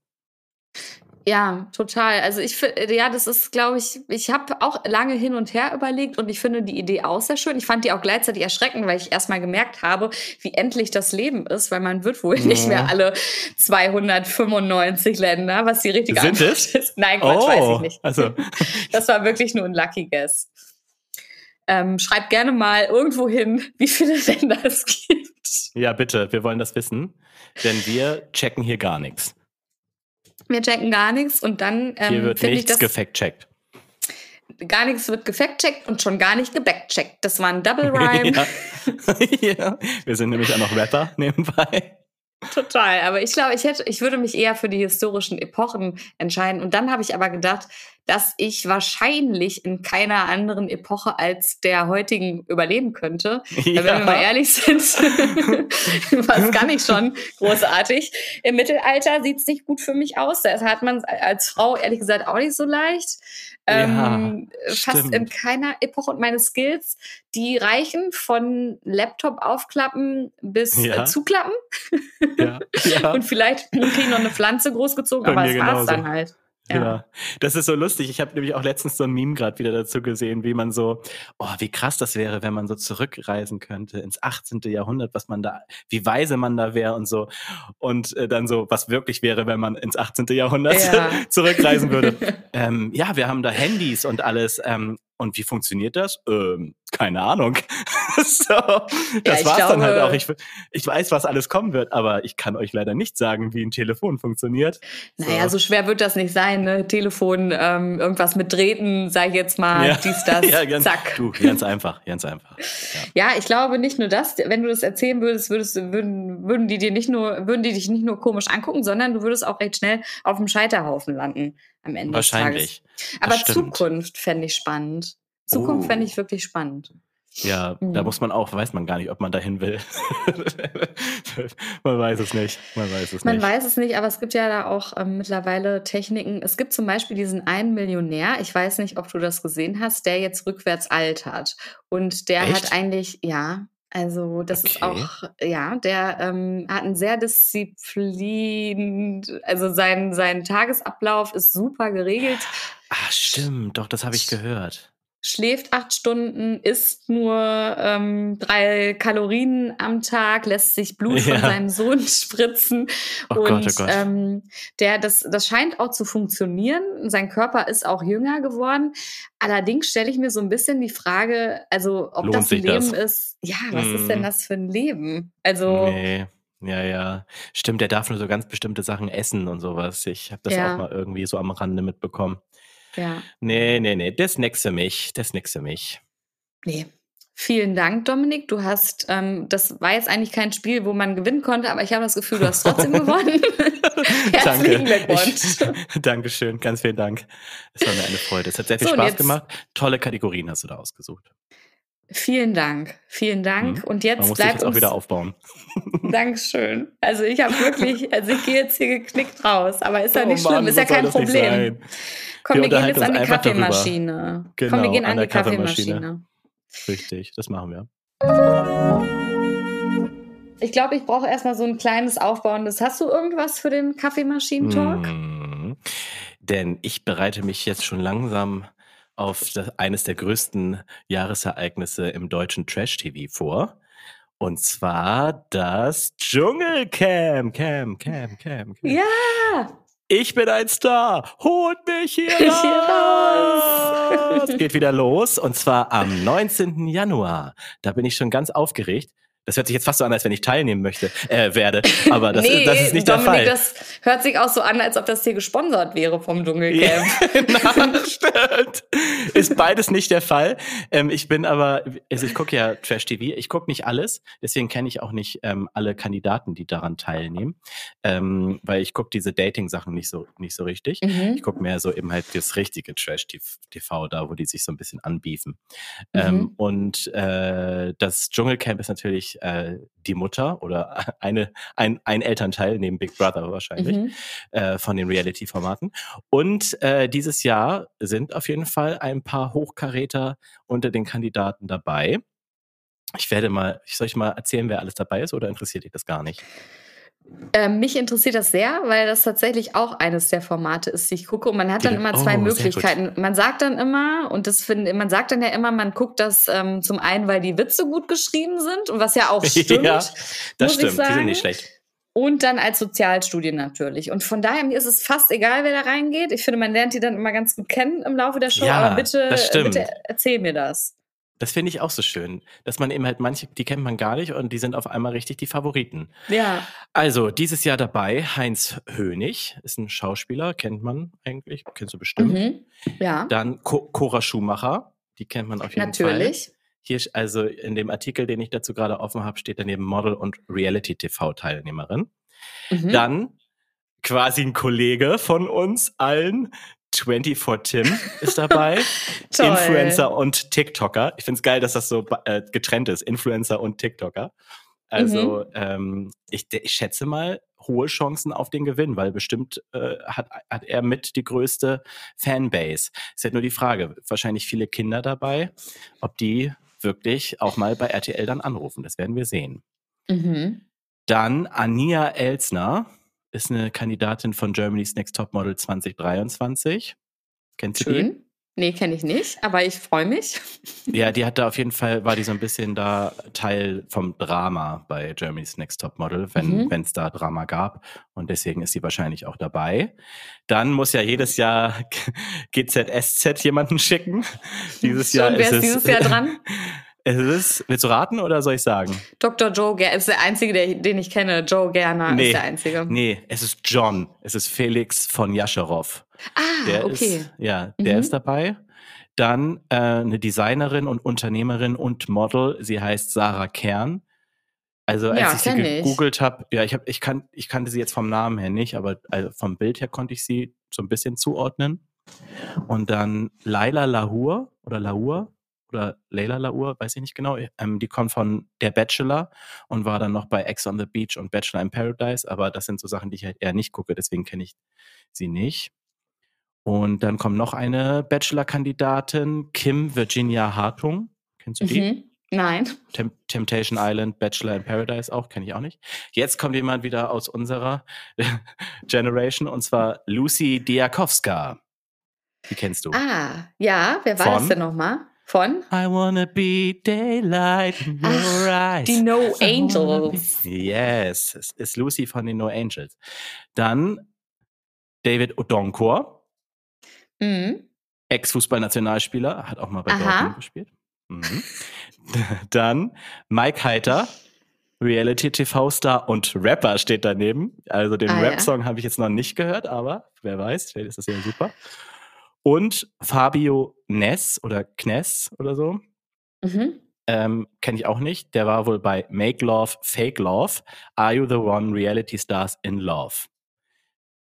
[SPEAKER 1] Ja, total. Also ich finde, ja, das ist, glaube ich, ich habe auch lange hin und her überlegt und ich finde die Idee auch sehr schön. Ich fand die auch gleichzeitig erschreckend, weil ich erstmal gemerkt habe, wie endlich das Leben ist, weil man wird wohl ja. nicht mehr alle 295 Länder, was die richtige
[SPEAKER 2] Sind
[SPEAKER 1] Antwort
[SPEAKER 2] es?
[SPEAKER 1] ist. Nein, Quatsch, oh, weiß ich nicht.
[SPEAKER 2] Also.
[SPEAKER 1] Das war wirklich nur ein Lucky Guess. Ähm, schreibt gerne mal irgendwo hin, wie viele Länder es gibt.
[SPEAKER 2] Ja, bitte, wir wollen das wissen, denn wir checken hier gar nichts.
[SPEAKER 1] Wir checken gar nichts und dann
[SPEAKER 2] ähm, Hier wird nichts gefact-checkt.
[SPEAKER 1] Gar nichts wird gefact-checkt und schon gar nicht gebackcheckt. Das war ein Double Rhyme.
[SPEAKER 2] ja. ja. Wir sind nämlich auch noch Rapper nebenbei.
[SPEAKER 1] Total, aber ich glaube, ich hätte, ich würde mich eher für die historischen Epochen entscheiden. Und dann habe ich aber gedacht, dass ich wahrscheinlich in keiner anderen Epoche als der heutigen überleben könnte. Ja. Wenn wir mal ehrlich sind, was kann ich schon großartig. Im Mittelalter sieht es nicht gut für mich aus. Da hat man als Frau ehrlich gesagt auch nicht so leicht. Ähm, ja, fast in keiner Epoche und meine Skills, die reichen von Laptop aufklappen bis äh, ja. äh, zuklappen. Ja. Und vielleicht kriege ich noch eine Pflanze großgezogen, Bei aber es war es dann halt.
[SPEAKER 2] Ja. ja. das ist so lustig. Ich habe nämlich auch letztens so ein Meme gerade wieder dazu gesehen, wie man so, oh, wie krass das wäre, wenn man so zurückreisen könnte ins 18. Jahrhundert, was man da, wie weise man da wäre und so. Und äh, dann so, was wirklich wäre, wenn man ins 18. Jahrhundert ja. zurückreisen würde. ähm, ja, wir haben da Handys und alles. Ähm, und wie funktioniert das? Ähm, keine Ahnung. so, das ja, war's glaube, dann halt auch. Ich, ich weiß, was alles kommen wird, aber ich kann euch leider nicht sagen, wie ein Telefon funktioniert.
[SPEAKER 1] So. Naja, so schwer wird das nicht sein, ne? Telefon, ähm, irgendwas mit Drähten, sag ich jetzt mal, ja. dies, das, ja,
[SPEAKER 2] ganz,
[SPEAKER 1] zack.
[SPEAKER 2] Du, ganz einfach, ganz einfach.
[SPEAKER 1] Ja. ja. ich glaube nicht nur das, wenn du das erzählen würdest, würdest würden, würden die dir nicht nur, würden die dich nicht nur komisch angucken, sondern du würdest auch recht schnell auf dem Scheiterhaufen landen am Ende
[SPEAKER 2] Wahrscheinlich.
[SPEAKER 1] des Tages. Aber Zukunft fände ich spannend. Zukunft oh. fände ich wirklich spannend.
[SPEAKER 2] Ja, mhm. da muss man auch, weiß man gar nicht, ob man dahin will. man weiß es nicht. Man weiß es
[SPEAKER 1] man
[SPEAKER 2] nicht.
[SPEAKER 1] Man weiß es nicht, aber es gibt ja da auch ähm, mittlerweile Techniken. Es gibt zum Beispiel diesen einen Millionär, ich weiß nicht, ob du das gesehen hast, der jetzt rückwärts altert. Und der Echt? hat eigentlich, ja, also das okay. ist auch, ja, der ähm, hat ein sehr disziplin, also sein, sein Tagesablauf ist super geregelt.
[SPEAKER 2] Ach stimmt, doch, das habe ich gehört
[SPEAKER 1] schläft acht Stunden, isst nur ähm, drei Kalorien am Tag, lässt sich Blut ja. von seinem Sohn spritzen. Oh und Gott, oh Gott. Ähm, der, das, das scheint auch zu funktionieren. Sein Körper ist auch jünger geworden. Allerdings stelle ich mir so ein bisschen die Frage, also ob Lohnt das ein Leben das? ist. Ja, was mm. ist denn mhm. das für ein Leben? Also.
[SPEAKER 2] Nee. Ja, ja. Stimmt, der darf nur so ganz bestimmte Sachen essen und sowas. Ich habe das ja. auch mal irgendwie so am Rande mitbekommen.
[SPEAKER 1] Ja.
[SPEAKER 2] Nee, nee, nee, das nix für mich. Das nix für mich.
[SPEAKER 1] Nee. Vielen Dank, Dominik. Du hast, ähm, das war jetzt eigentlich kein Spiel, wo man gewinnen konnte, aber ich habe das Gefühl, du hast trotzdem gewonnen.
[SPEAKER 2] Herzlichen Glückwunsch. Dankeschön, ganz vielen Dank. Es war mir eine Freude. Es hat sehr viel so, Spaß gemacht. Tolle Kategorien hast du da ausgesucht.
[SPEAKER 1] Vielen Dank, vielen Dank. Mhm. Und jetzt Man
[SPEAKER 2] muss
[SPEAKER 1] bleibt
[SPEAKER 2] jetzt auch wieder aufbauen.
[SPEAKER 1] Dankeschön. Also ich habe wirklich, also ich gehe jetzt hier geknickt raus, aber ist ja oh nicht Mann, schlimm, ist ja kein Problem. Komm, wir, wir gehen jetzt an die Kaffeemaschine.
[SPEAKER 2] Genau,
[SPEAKER 1] Komm, wir gehen
[SPEAKER 2] an,
[SPEAKER 1] an die Kaffeemaschine. Kaffeemaschine.
[SPEAKER 2] Richtig, das machen wir.
[SPEAKER 1] Ich glaube, ich brauche erstmal so ein kleines Aufbauendes. Hast du irgendwas für den Kaffeemaschinen-Talk?
[SPEAKER 2] Mm, denn ich bereite mich jetzt schon langsam auf das, eines der größten Jahresereignisse im deutschen Trash-TV vor. Und zwar das Dschungelcamp. Camp, Camp, Camp, Camp.
[SPEAKER 1] Ja!
[SPEAKER 2] Ich bin ein Star. Holt mich hier raus. Es geht wieder los. Und zwar am 19. Januar. Da bin ich schon ganz aufgeregt. Das hört sich jetzt fast so an, als wenn ich teilnehmen möchte, äh, werde. Aber das, nee, das ist nicht Dominik, der Fall.
[SPEAKER 1] Das hört sich auch so an, als ob das hier gesponsert wäre vom Dschungelcamp.
[SPEAKER 2] Nein, stimmt. Ist beides nicht der Fall. Ähm, ich bin aber, also ich gucke ja Trash TV. Ich gucke nicht alles. Deswegen kenne ich auch nicht ähm, alle Kandidaten, die daran teilnehmen. Ähm, weil ich gucke diese Dating-Sachen nicht so, nicht so richtig. Mhm. Ich gucke mehr so eben halt das richtige Trash TV da, wo die sich so ein bisschen anbiefen. Mhm. Ähm, und äh, das Dschungelcamp ist natürlich äh, die Mutter oder eine, ein, ein Elternteil neben Big Brother wahrscheinlich mhm. äh, von den Reality-Formaten. Und äh, dieses Jahr sind auf jeden Fall ein paar Hochkaräter unter den Kandidaten dabei. Ich werde mal, ich soll ich mal erzählen, wer alles dabei ist oder interessiert dich das gar nicht?
[SPEAKER 1] Äh, mich interessiert das sehr, weil das tatsächlich auch eines der Formate ist, die ich gucke. Und man hat dann immer zwei oh, Möglichkeiten. Man sagt dann immer, und das finde, man sagt dann ja immer, man guckt das ähm, zum einen, weil die Witze gut geschrieben sind, und was ja auch stimmt. ja,
[SPEAKER 2] das stimmt, die sind nicht schlecht.
[SPEAKER 1] Und dann als Sozialstudie natürlich. Und von daher, mir ist es fast egal, wer da reingeht. Ich finde, man lernt die dann immer ganz gut kennen im Laufe der Show. Ja, aber bitte, bitte erzähl mir das.
[SPEAKER 2] Das finde ich auch so schön, dass man eben halt manche, die kennt man gar nicht und die sind auf einmal richtig die Favoriten.
[SPEAKER 1] Ja.
[SPEAKER 2] Also dieses Jahr dabei Heinz Hönig, ist ein Schauspieler, kennt man eigentlich, kennst du bestimmt. Mhm.
[SPEAKER 1] Ja.
[SPEAKER 2] Dann Co Cora Schumacher, die kennt man auf jeden
[SPEAKER 1] Natürlich. Fall.
[SPEAKER 2] Natürlich. Hier, also in dem Artikel, den ich dazu gerade offen habe, steht daneben Model und Reality-TV-Teilnehmerin. Mhm. Dann quasi ein Kollege von uns allen, 24 Tim ist dabei. Influencer und TikToker. Ich finde es geil, dass das so äh, getrennt ist. Influencer und TikToker. Also mhm. ähm, ich, ich schätze mal hohe Chancen auf den Gewinn, weil bestimmt äh, hat, hat er mit die größte Fanbase. Ist halt nur die Frage, wahrscheinlich viele Kinder dabei, ob die wirklich auch mal bei RTL dann anrufen. Das werden wir sehen.
[SPEAKER 1] Mhm.
[SPEAKER 2] Dann Ania Elsner ist eine Kandidatin von Germany's Next Top Model 2023. Kennst du
[SPEAKER 1] Schön.
[SPEAKER 2] die?
[SPEAKER 1] Nee, kenne ich nicht, aber ich freue mich.
[SPEAKER 2] Ja, die hat da auf jeden Fall, war die so ein bisschen da Teil vom Drama bei Germany's Next Top Model, wenn
[SPEAKER 1] Mhm.
[SPEAKER 2] es da Drama gab. Und deswegen ist sie wahrscheinlich auch dabei. Dann muss ja jedes Jahr GZSZ jemanden schicken. Dieses Jahr
[SPEAKER 1] Schon, wer
[SPEAKER 2] ist
[SPEAKER 1] ist
[SPEAKER 2] es,
[SPEAKER 1] dieses Jahr dran?
[SPEAKER 2] Es ist, willst du raten oder soll ich sagen?
[SPEAKER 1] Dr. Joe Gerner ist der einzige, der, den ich kenne. Joe Gerner
[SPEAKER 2] Nee.
[SPEAKER 1] ist der einzige.
[SPEAKER 2] Nee, es ist John. Es ist Felix von Jascherow.
[SPEAKER 1] Ah,
[SPEAKER 2] Der
[SPEAKER 1] okay.
[SPEAKER 2] ist, ja, der
[SPEAKER 1] Mhm.
[SPEAKER 2] ist dabei. Dann äh, eine Designerin und Unternehmerin und Model. Sie heißt Sarah Kern. Also als
[SPEAKER 1] Ja,
[SPEAKER 2] ich sie gegoogelt habe, ja, ich, hab, ich, kan ich kannte sie jetzt vom Namen her nicht, aber also vom Bild her konnte ich sie so ein bisschen zuordnen. Und dann Laila Lahur oder Lahur oder Leila Lahur, weiß ich nicht genau. Ähm, die kommt von Der Bachelor und war dann noch bei Ex on the Beach und Bachelor in Paradise, aber das sind so Sachen, die ich halt eher nicht gucke, deswegen kenne ich sie nicht. Und dann kommt noch eine Bachelor-Kandidatin, Kim Virginia Hartung. Kennst du die?
[SPEAKER 1] Mhm. Nein.
[SPEAKER 2] Tem Temptation Island, Bachelor in Paradise auch, kenne ich auch nicht. Jetzt kommt jemand wieder aus unserer Generation und zwar Lucy Diakowska. Die kennst du.
[SPEAKER 1] Ah, ja, wer war
[SPEAKER 2] Von?
[SPEAKER 1] das denn nochmal? Von?
[SPEAKER 2] I wanna be daylight in your eyes.
[SPEAKER 1] Die No Angels.
[SPEAKER 2] Yes, es ist Lucy von den No Angels. Dann David Odonkor,
[SPEAKER 1] Mhm.
[SPEAKER 2] Ex-Fußballnationalspieler, hat auch mal bei
[SPEAKER 1] Aha.
[SPEAKER 2] Dortmund gespielt. Mhm. Dann Mike Heiter, Reality-TV-Star und Rapper steht daneben. Also den
[SPEAKER 1] Ah, ja.
[SPEAKER 2] Rap-Song habe ich jetzt noch nicht gehört, aber wer weiß, vielleicht ist das ja super. Und Fabio Ness oder Kness oder so,
[SPEAKER 1] Mhm.
[SPEAKER 2] ähm, kenne ich auch nicht. Der war wohl bei Make Love, Fake Love, Are You the One, Reality Stars in Love.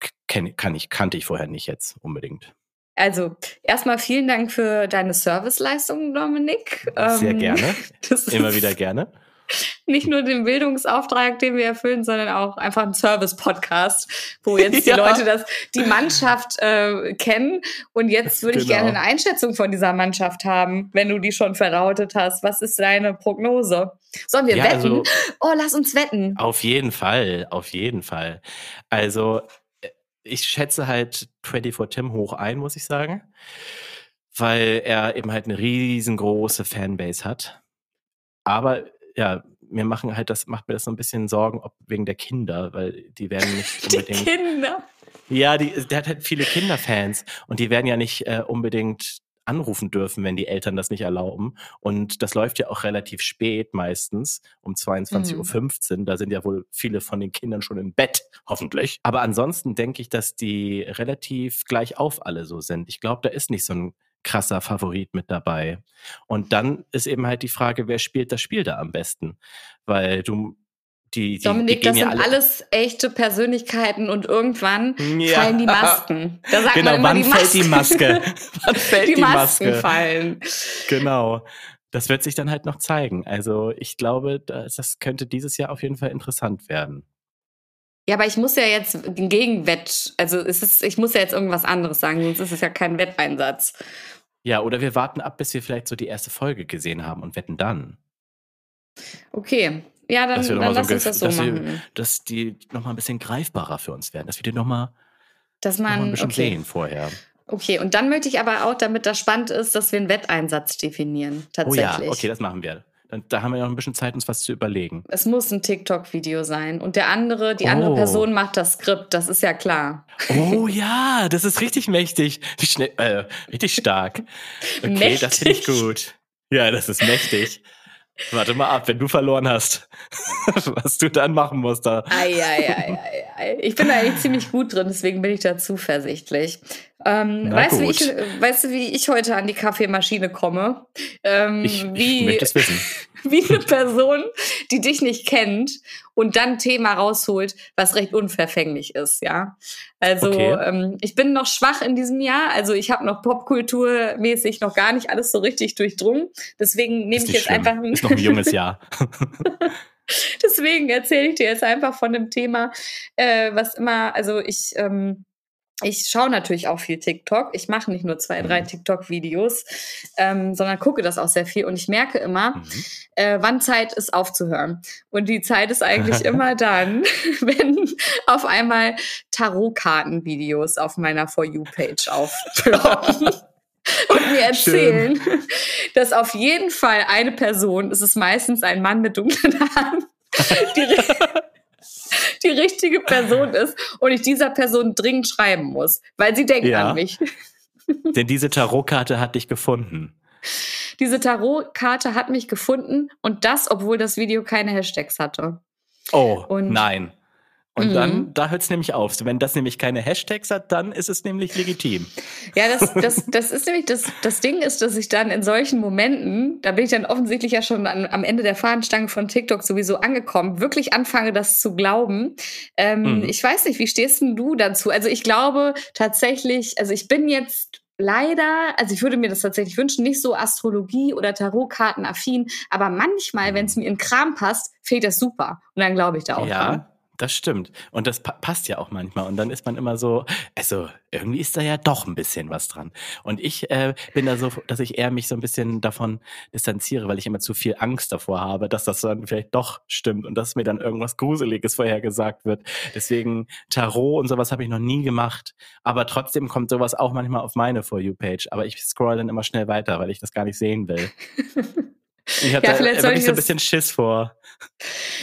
[SPEAKER 2] K- Kenn, kann ich, kannte ich vorher nicht jetzt unbedingt.
[SPEAKER 1] Also, erstmal vielen Dank für deine Serviceleistung, Dominik.
[SPEAKER 2] Sehr
[SPEAKER 1] Ähm,
[SPEAKER 2] gerne. Immer wieder gerne.
[SPEAKER 1] Nicht nur den Bildungsauftrag, den wir erfüllen, sondern auch einfach ein Service-Podcast, wo jetzt die
[SPEAKER 2] Ja.
[SPEAKER 1] Leute das, die Mannschaft äh, kennen. Und jetzt würde ich
[SPEAKER 2] Genau.
[SPEAKER 1] gerne eine Einschätzung von dieser Mannschaft haben, wenn du die schon verrautet hast. Was ist deine Prognose? Sollen wir
[SPEAKER 2] Ja,
[SPEAKER 1] wetten?
[SPEAKER 2] also-
[SPEAKER 1] oh, lass uns wetten.
[SPEAKER 2] Auf jeden Fall, auf jeden Fall. Also, äh, ich schätze halt 24 Tim hoch ein, muss ich sagen. Weil er eben halt eine riesengroße Fanbase hat. Aber ja, mir machen halt das, macht mir das so ein bisschen Sorgen, ob wegen der Kinder, weil die werden nicht
[SPEAKER 1] Die
[SPEAKER 2] unbedingt.
[SPEAKER 1] Kinder.
[SPEAKER 2] Ja, die, der hat halt viele Kinderfans und die werden ja nicht äh, unbedingt anrufen dürfen, wenn die Eltern das nicht erlauben. Und das läuft ja auch relativ spät meistens, um 22.15 Uhr. Da sind ja wohl viele von den Kindern schon im Bett, hoffentlich. Aber ansonsten denke ich, dass die relativ gleich auf alle so sind. Ich glaube, da ist nicht so ein krasser Favorit mit dabei. Und dann ist eben halt die Frage, wer spielt das Spiel da am besten? Weil du die, die,
[SPEAKER 1] Dominik,
[SPEAKER 2] die
[SPEAKER 1] das sind
[SPEAKER 2] alle
[SPEAKER 1] alles echte Persönlichkeiten und irgendwann
[SPEAKER 2] Ja.
[SPEAKER 1] fallen die Masken. Da sagt
[SPEAKER 2] Genau,
[SPEAKER 1] man immer,
[SPEAKER 2] wann
[SPEAKER 1] die
[SPEAKER 2] fällt die. Maske? Wann fällt
[SPEAKER 1] die,
[SPEAKER 2] die,
[SPEAKER 1] Masken
[SPEAKER 2] Maske?
[SPEAKER 1] fallen.
[SPEAKER 2] Genau. Das wird sich dann halt noch zeigen. Also ich glaube, das, das könnte dieses Jahr auf jeden Fall interessant werden.
[SPEAKER 1] Ja, aber ich muss ja jetzt den Gegenwett, also es ist, ich muss ja jetzt irgendwas anderes sagen, sonst ist es ja kein Wetteinsatz.
[SPEAKER 2] Ja, oder wir warten ab, bis wir vielleicht so die erste Folge gesehen haben und wetten dann.
[SPEAKER 1] Okay. Ja, dann,
[SPEAKER 2] wir
[SPEAKER 1] dann lass
[SPEAKER 2] so
[SPEAKER 1] uns das so
[SPEAKER 2] dass, wir,
[SPEAKER 1] machen.
[SPEAKER 2] dass die nochmal ein bisschen greifbarer für uns werden, dass wir die nochmal
[SPEAKER 1] Dass
[SPEAKER 2] noch mal ein bisschen
[SPEAKER 1] okay.
[SPEAKER 2] sehen vorher.
[SPEAKER 1] Okay, und dann möchte ich aber auch, damit das spannend ist, dass wir einen Wetteinsatz definieren.
[SPEAKER 2] Oh ja,
[SPEAKER 1] Tatsächlich.
[SPEAKER 2] okay, das machen wir. Dann, da haben wir noch ein bisschen Zeit, uns was zu überlegen.
[SPEAKER 1] Es muss ein TikTok-Video sein. Und der andere, die andere
[SPEAKER 2] Oh.
[SPEAKER 1] Person macht das Skript, das ist ja klar.
[SPEAKER 2] Oh ja, das ist richtig mächtig. Schnell, äh, richtig stark. Okay, das finde ich
[SPEAKER 1] Mächtig.
[SPEAKER 2] gut. Ja, das ist mächtig. Warte mal ab, wenn du verloren hast, was du dann machen musst da.
[SPEAKER 1] Ei, ei, ei, ei. Ich bin da eigentlich ziemlich gut drin, deswegen bin ich da zuversichtlich. Ähm, weißt, du, wie ich, weißt du, wie ich heute an die Kaffeemaschine komme? Ähm,
[SPEAKER 2] Ich, ich möchte es wissen.
[SPEAKER 1] wie eine Person, die dich nicht kennt und dann ein Thema rausholt, was recht unverfänglich ist, ja. Also
[SPEAKER 2] Okay.
[SPEAKER 1] ähm, ich bin noch schwach in diesem Jahr, also ich habe noch popkulturmäßig noch gar nicht alles so richtig durchdrungen. Deswegen nehme ich jetzt
[SPEAKER 2] schlimm.
[SPEAKER 1] einfach ein
[SPEAKER 2] Ist noch ein junges Jahr.
[SPEAKER 1] Deswegen erzähle ich dir jetzt einfach von dem Thema, äh, was immer, also ich ähm, ich schaue natürlich auch viel TikTok. Ich mache nicht nur zwei, drei mhm. TikTok-Videos, ähm, sondern gucke das auch sehr viel. Und ich merke immer, mhm. äh, wann Zeit ist aufzuhören. Und die Zeit ist eigentlich immer dann, wenn auf einmal Tarotkarten-Videos auf meiner For You-Page aufploppen. und mir erzählen, Schön. dass auf jeden Fall eine Person, es ist meistens ein Mann mit dunklen Haaren, die, die richtige Person ist und ich dieser Person dringend schreiben muss, weil sie denkt ja. an mich.
[SPEAKER 2] Denn diese Tarotkarte hat dich gefunden.
[SPEAKER 1] Diese Tarotkarte hat mich gefunden und das, obwohl das Video keine Hashtags hatte.
[SPEAKER 2] Oh, und nein. Und mhm. dann, da hört es nämlich auf. Wenn das nämlich keine Hashtags hat, dann ist es nämlich legitim.
[SPEAKER 1] Ja, das, das, das ist nämlich das, das Ding ist, dass ich dann in solchen Momenten, da bin ich dann offensichtlich ja schon an, am Ende der Fahnenstange von TikTok sowieso angekommen, wirklich anfange, das zu glauben. Ähm, mhm. Ich weiß nicht, wie stehst denn du dazu? Also ich glaube tatsächlich, also ich bin jetzt leider, also ich würde mir das tatsächlich wünschen, nicht so Astrologie oder Tarotkarten affin, aber manchmal, wenn es mir in Kram passt, fehlt das super. Und dann glaube ich da auch
[SPEAKER 2] ja. dran. Das stimmt. Und das pa passt ja auch manchmal. Und dann ist man immer so, also irgendwie ist da ja doch ein bisschen was dran. Und ich äh, bin da so, dass ich eher mich so ein bisschen davon distanziere, weil ich immer zu viel Angst davor habe, dass das dann vielleicht doch stimmt und dass mir dann irgendwas Gruseliges vorher gesagt wird. Deswegen Tarot und sowas habe ich noch nie gemacht. Aber trotzdem kommt sowas auch manchmal auf meine For You-Page. Aber ich scroll dann immer schnell weiter, weil ich das gar nicht sehen will. Ich hatte ja, vielleicht wirklich so ein bisschen Schiss vor.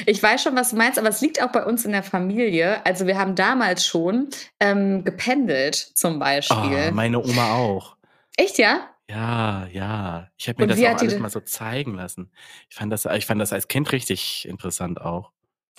[SPEAKER 1] Ich weiß schon, was du meinst, aber es liegt auch bei uns in der Familie. Also wir haben damals schon ähm, gependelt, zum Beispiel.
[SPEAKER 2] Oh, meine Oma auch.
[SPEAKER 1] Echt, ja?
[SPEAKER 2] Ja, ja. Ich habe mir Und das auch alles mal so zeigen lassen. Ich fand das, ich fand das als Kind richtig interessant auch.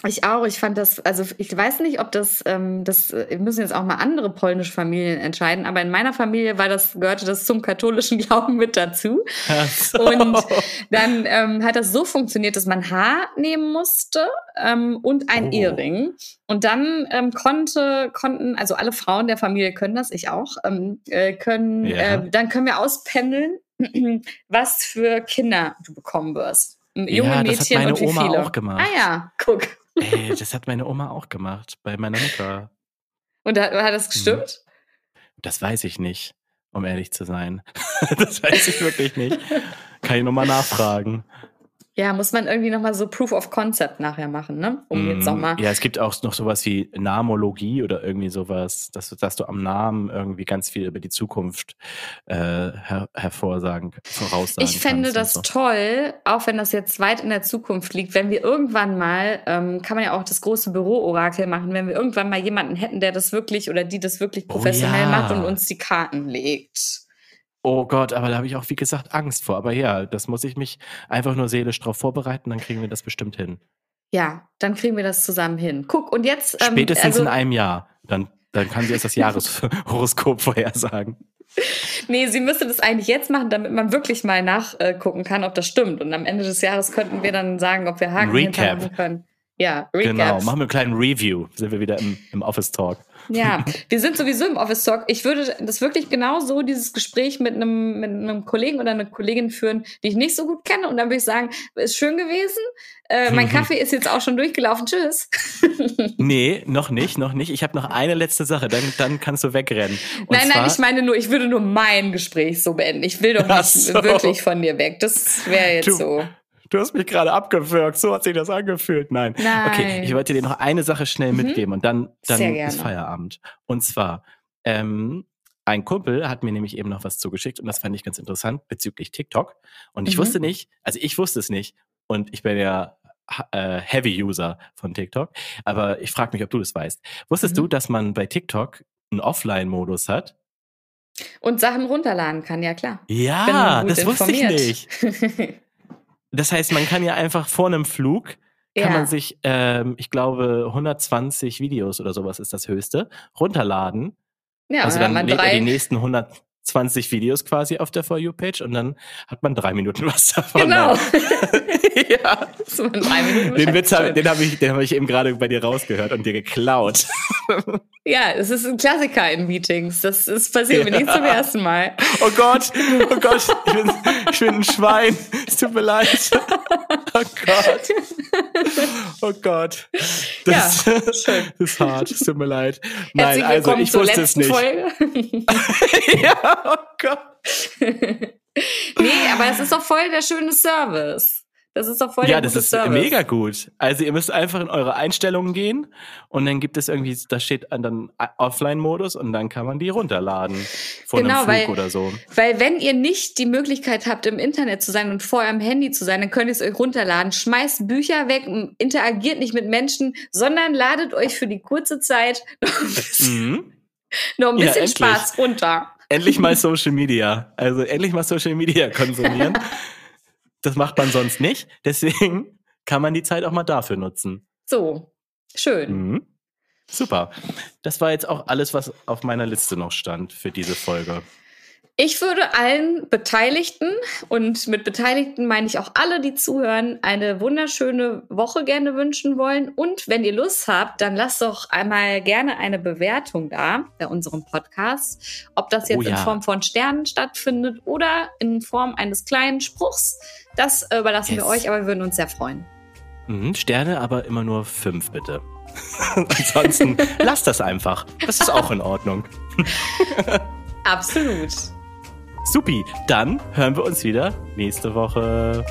[SPEAKER 1] Ich auch. Ich fand das, also ich weiß nicht, ob das, ähm, das äh, müssen jetzt auch mal andere polnische Familien entscheiden, aber in meiner Familie war das, gehörte das zum katholischen Glauben mit dazu. So. Und dann ähm, hat das so funktioniert, dass man Haar nehmen musste ähm, und ein oh. Ehering. Und dann ähm, konnte, konnten, also alle Frauen der Familie können das, ich auch, ähm, äh, können, ja. äh, dann können wir auspendeln, was für Kinder du bekommen wirst. Junge ja, Mädchen und wie Oma viele.
[SPEAKER 2] Auch gemacht.
[SPEAKER 1] Ah ja, guck.
[SPEAKER 2] Ey, das hat meine Oma auch gemacht, bei meiner Mutter.
[SPEAKER 1] Und hat, hat das gestimmt?
[SPEAKER 2] Das weiß ich nicht, um ehrlich zu sein. das weiß ich wirklich nicht. Kann ich nochmal nachfragen.
[SPEAKER 1] Ja, muss man irgendwie nochmal so Proof of Concept nachher machen, ne? Um mm, jetzt nochmal.
[SPEAKER 2] Ja, es gibt auch noch sowas wie Namologie oder irgendwie sowas, dass, dass du am Namen irgendwie ganz viel über die Zukunft äh, her hervorsagen, voraussagen
[SPEAKER 1] Ich fände das so. toll, auch wenn das jetzt weit in der Zukunft liegt, wenn wir irgendwann mal, ähm, kann man ja auch das große Büro-Orakel machen, wenn wir irgendwann mal jemanden hätten, der das wirklich oder die das wirklich oh professionell oh, ja. macht und uns die Karten legt.
[SPEAKER 2] Oh Gott, aber da habe ich auch, wie gesagt, Angst vor. Aber ja, das muss ich mich einfach nur seelisch darauf vorbereiten, dann kriegen wir das bestimmt hin.
[SPEAKER 1] Ja, dann kriegen wir das zusammen hin. Guck, und jetzt.
[SPEAKER 2] Ähm, Spätestens also, in einem Jahr. Dann, dann kann sie jetzt das Jahreshoroskop vorhersagen.
[SPEAKER 1] Nee, sie müsste das eigentlich jetzt machen, damit man wirklich mal nachgucken kann, ob das stimmt. Und am Ende des Jahres könnten wir dann sagen, ob wir Haken
[SPEAKER 2] Recap.
[SPEAKER 1] können. Ja,
[SPEAKER 2] Recap. Genau, machen wir einen kleinen Review. Sind wir wieder im, im Office Talk.
[SPEAKER 1] Ja, wir sind sowieso im Office Talk. Ich würde das wirklich genau so, dieses Gespräch mit einem, mit einem Kollegen oder einer Kollegin führen, die ich nicht so gut kenne. Und dann würde ich sagen, ist schön gewesen. Äh, mein Kaffee ist jetzt auch schon durchgelaufen. Tschüss.
[SPEAKER 2] nee, noch nicht, noch nicht. Ich habe noch eine letzte Sache, dann, dann kannst du wegrennen.
[SPEAKER 1] Und nein, nein, ich meine nur, ich würde nur mein Gespräch so beenden. Ich will doch nicht so. wirklich von dir weg. Das wäre jetzt du, so.
[SPEAKER 2] Du hast mich gerade abgewürgt, so hat sich das angefühlt. Nein. Nein. Okay, ich wollte dir noch eine Sache schnell mhm. mitgeben und dann, dann ist Feierabend. Und zwar, ähm, ein Kumpel hat mir nämlich eben noch was zugeschickt und das fand ich ganz interessant bezüglich TikTok. Und ich mhm. wusste nicht, also ich wusste es nicht und ich bin ja äh, Heavy-User von TikTok, aber ich frage mich, ob du das weißt. Wusstest mhm. du, dass man bei TikTok einen Offline-Modus hat?
[SPEAKER 1] Und Sachen runterladen kann, ja klar.
[SPEAKER 2] Ja, das informiert. wusste ich nicht. Das heißt, man kann ja einfach vor einem Flug kann ja. man sich, ähm, ich glaube, 120 Videos oder sowas ist das höchste, runterladen. Ja, also dann, lädt er die nächsten 120 Videos quasi auf der For You-Page und dann hat man drei Minuten was davon.
[SPEAKER 1] Genau. ja. So
[SPEAKER 2] drei Minuten den Witz habe hab ich, hab ich eben gerade bei dir rausgehört und dir geklaut.
[SPEAKER 1] Ja, es ist ein Klassiker in Meetings. Das ist passiert mir nicht zum ersten Mal.
[SPEAKER 2] Oh Gott, oh Gott, ich bin, ich bin ein Schwein. Es tut mir leid. Oh Gott. Oh Gott. Das, ja, das ist hart. Es tut mir leid. Nein, also ich wusste es nicht.
[SPEAKER 1] Ja, oh Gott. nee, aber es ist doch voll der schöne Service. Das ist doch voll
[SPEAKER 2] Ja, das ist Service. mega gut. Also ihr müsst einfach in eure Einstellungen gehen und dann gibt es irgendwie, da steht dann Offline-Modus und dann kann man die runterladen von genau, einem Flug
[SPEAKER 1] weil,
[SPEAKER 2] oder so.
[SPEAKER 1] Weil wenn ihr nicht die Möglichkeit habt, im Internet zu sein und vor eurem Handy zu sein, dann könnt ihr es euch runterladen. Schmeißt Bücher weg, interagiert nicht mit Menschen, sondern ladet euch für die kurze Zeit noch ein bisschen, mhm. noch ein bisschen ja, Spaß runter.
[SPEAKER 2] Endlich mal Social Media. Also endlich mal Social Media konsumieren. Das macht man sonst nicht. Deswegen kann man die Zeit auch mal dafür nutzen.
[SPEAKER 1] So, schön. Mhm.
[SPEAKER 2] Super. Das war jetzt auch alles, was auf meiner Liste noch stand für diese Folge.
[SPEAKER 1] Ich würde allen Beteiligten, und mit Beteiligten meine ich auch alle, die zuhören, eine wunderschöne Woche gerne wünschen wollen. Und wenn ihr Lust habt, dann lasst doch einmal gerne eine Bewertung da bei unserem Podcast. Ob das jetzt oh ja. in Form von Sternen stattfindet oder in Form eines kleinen Spruchs, das überlassen yes. wir euch, aber wir würden uns sehr freuen.
[SPEAKER 2] Mhm, Sterne, aber immer nur fünf, bitte. Ansonsten lasst das einfach. Das ist auch in Ordnung.
[SPEAKER 1] Absolut.
[SPEAKER 2] Supi, dann hören wir uns wieder nächste Woche.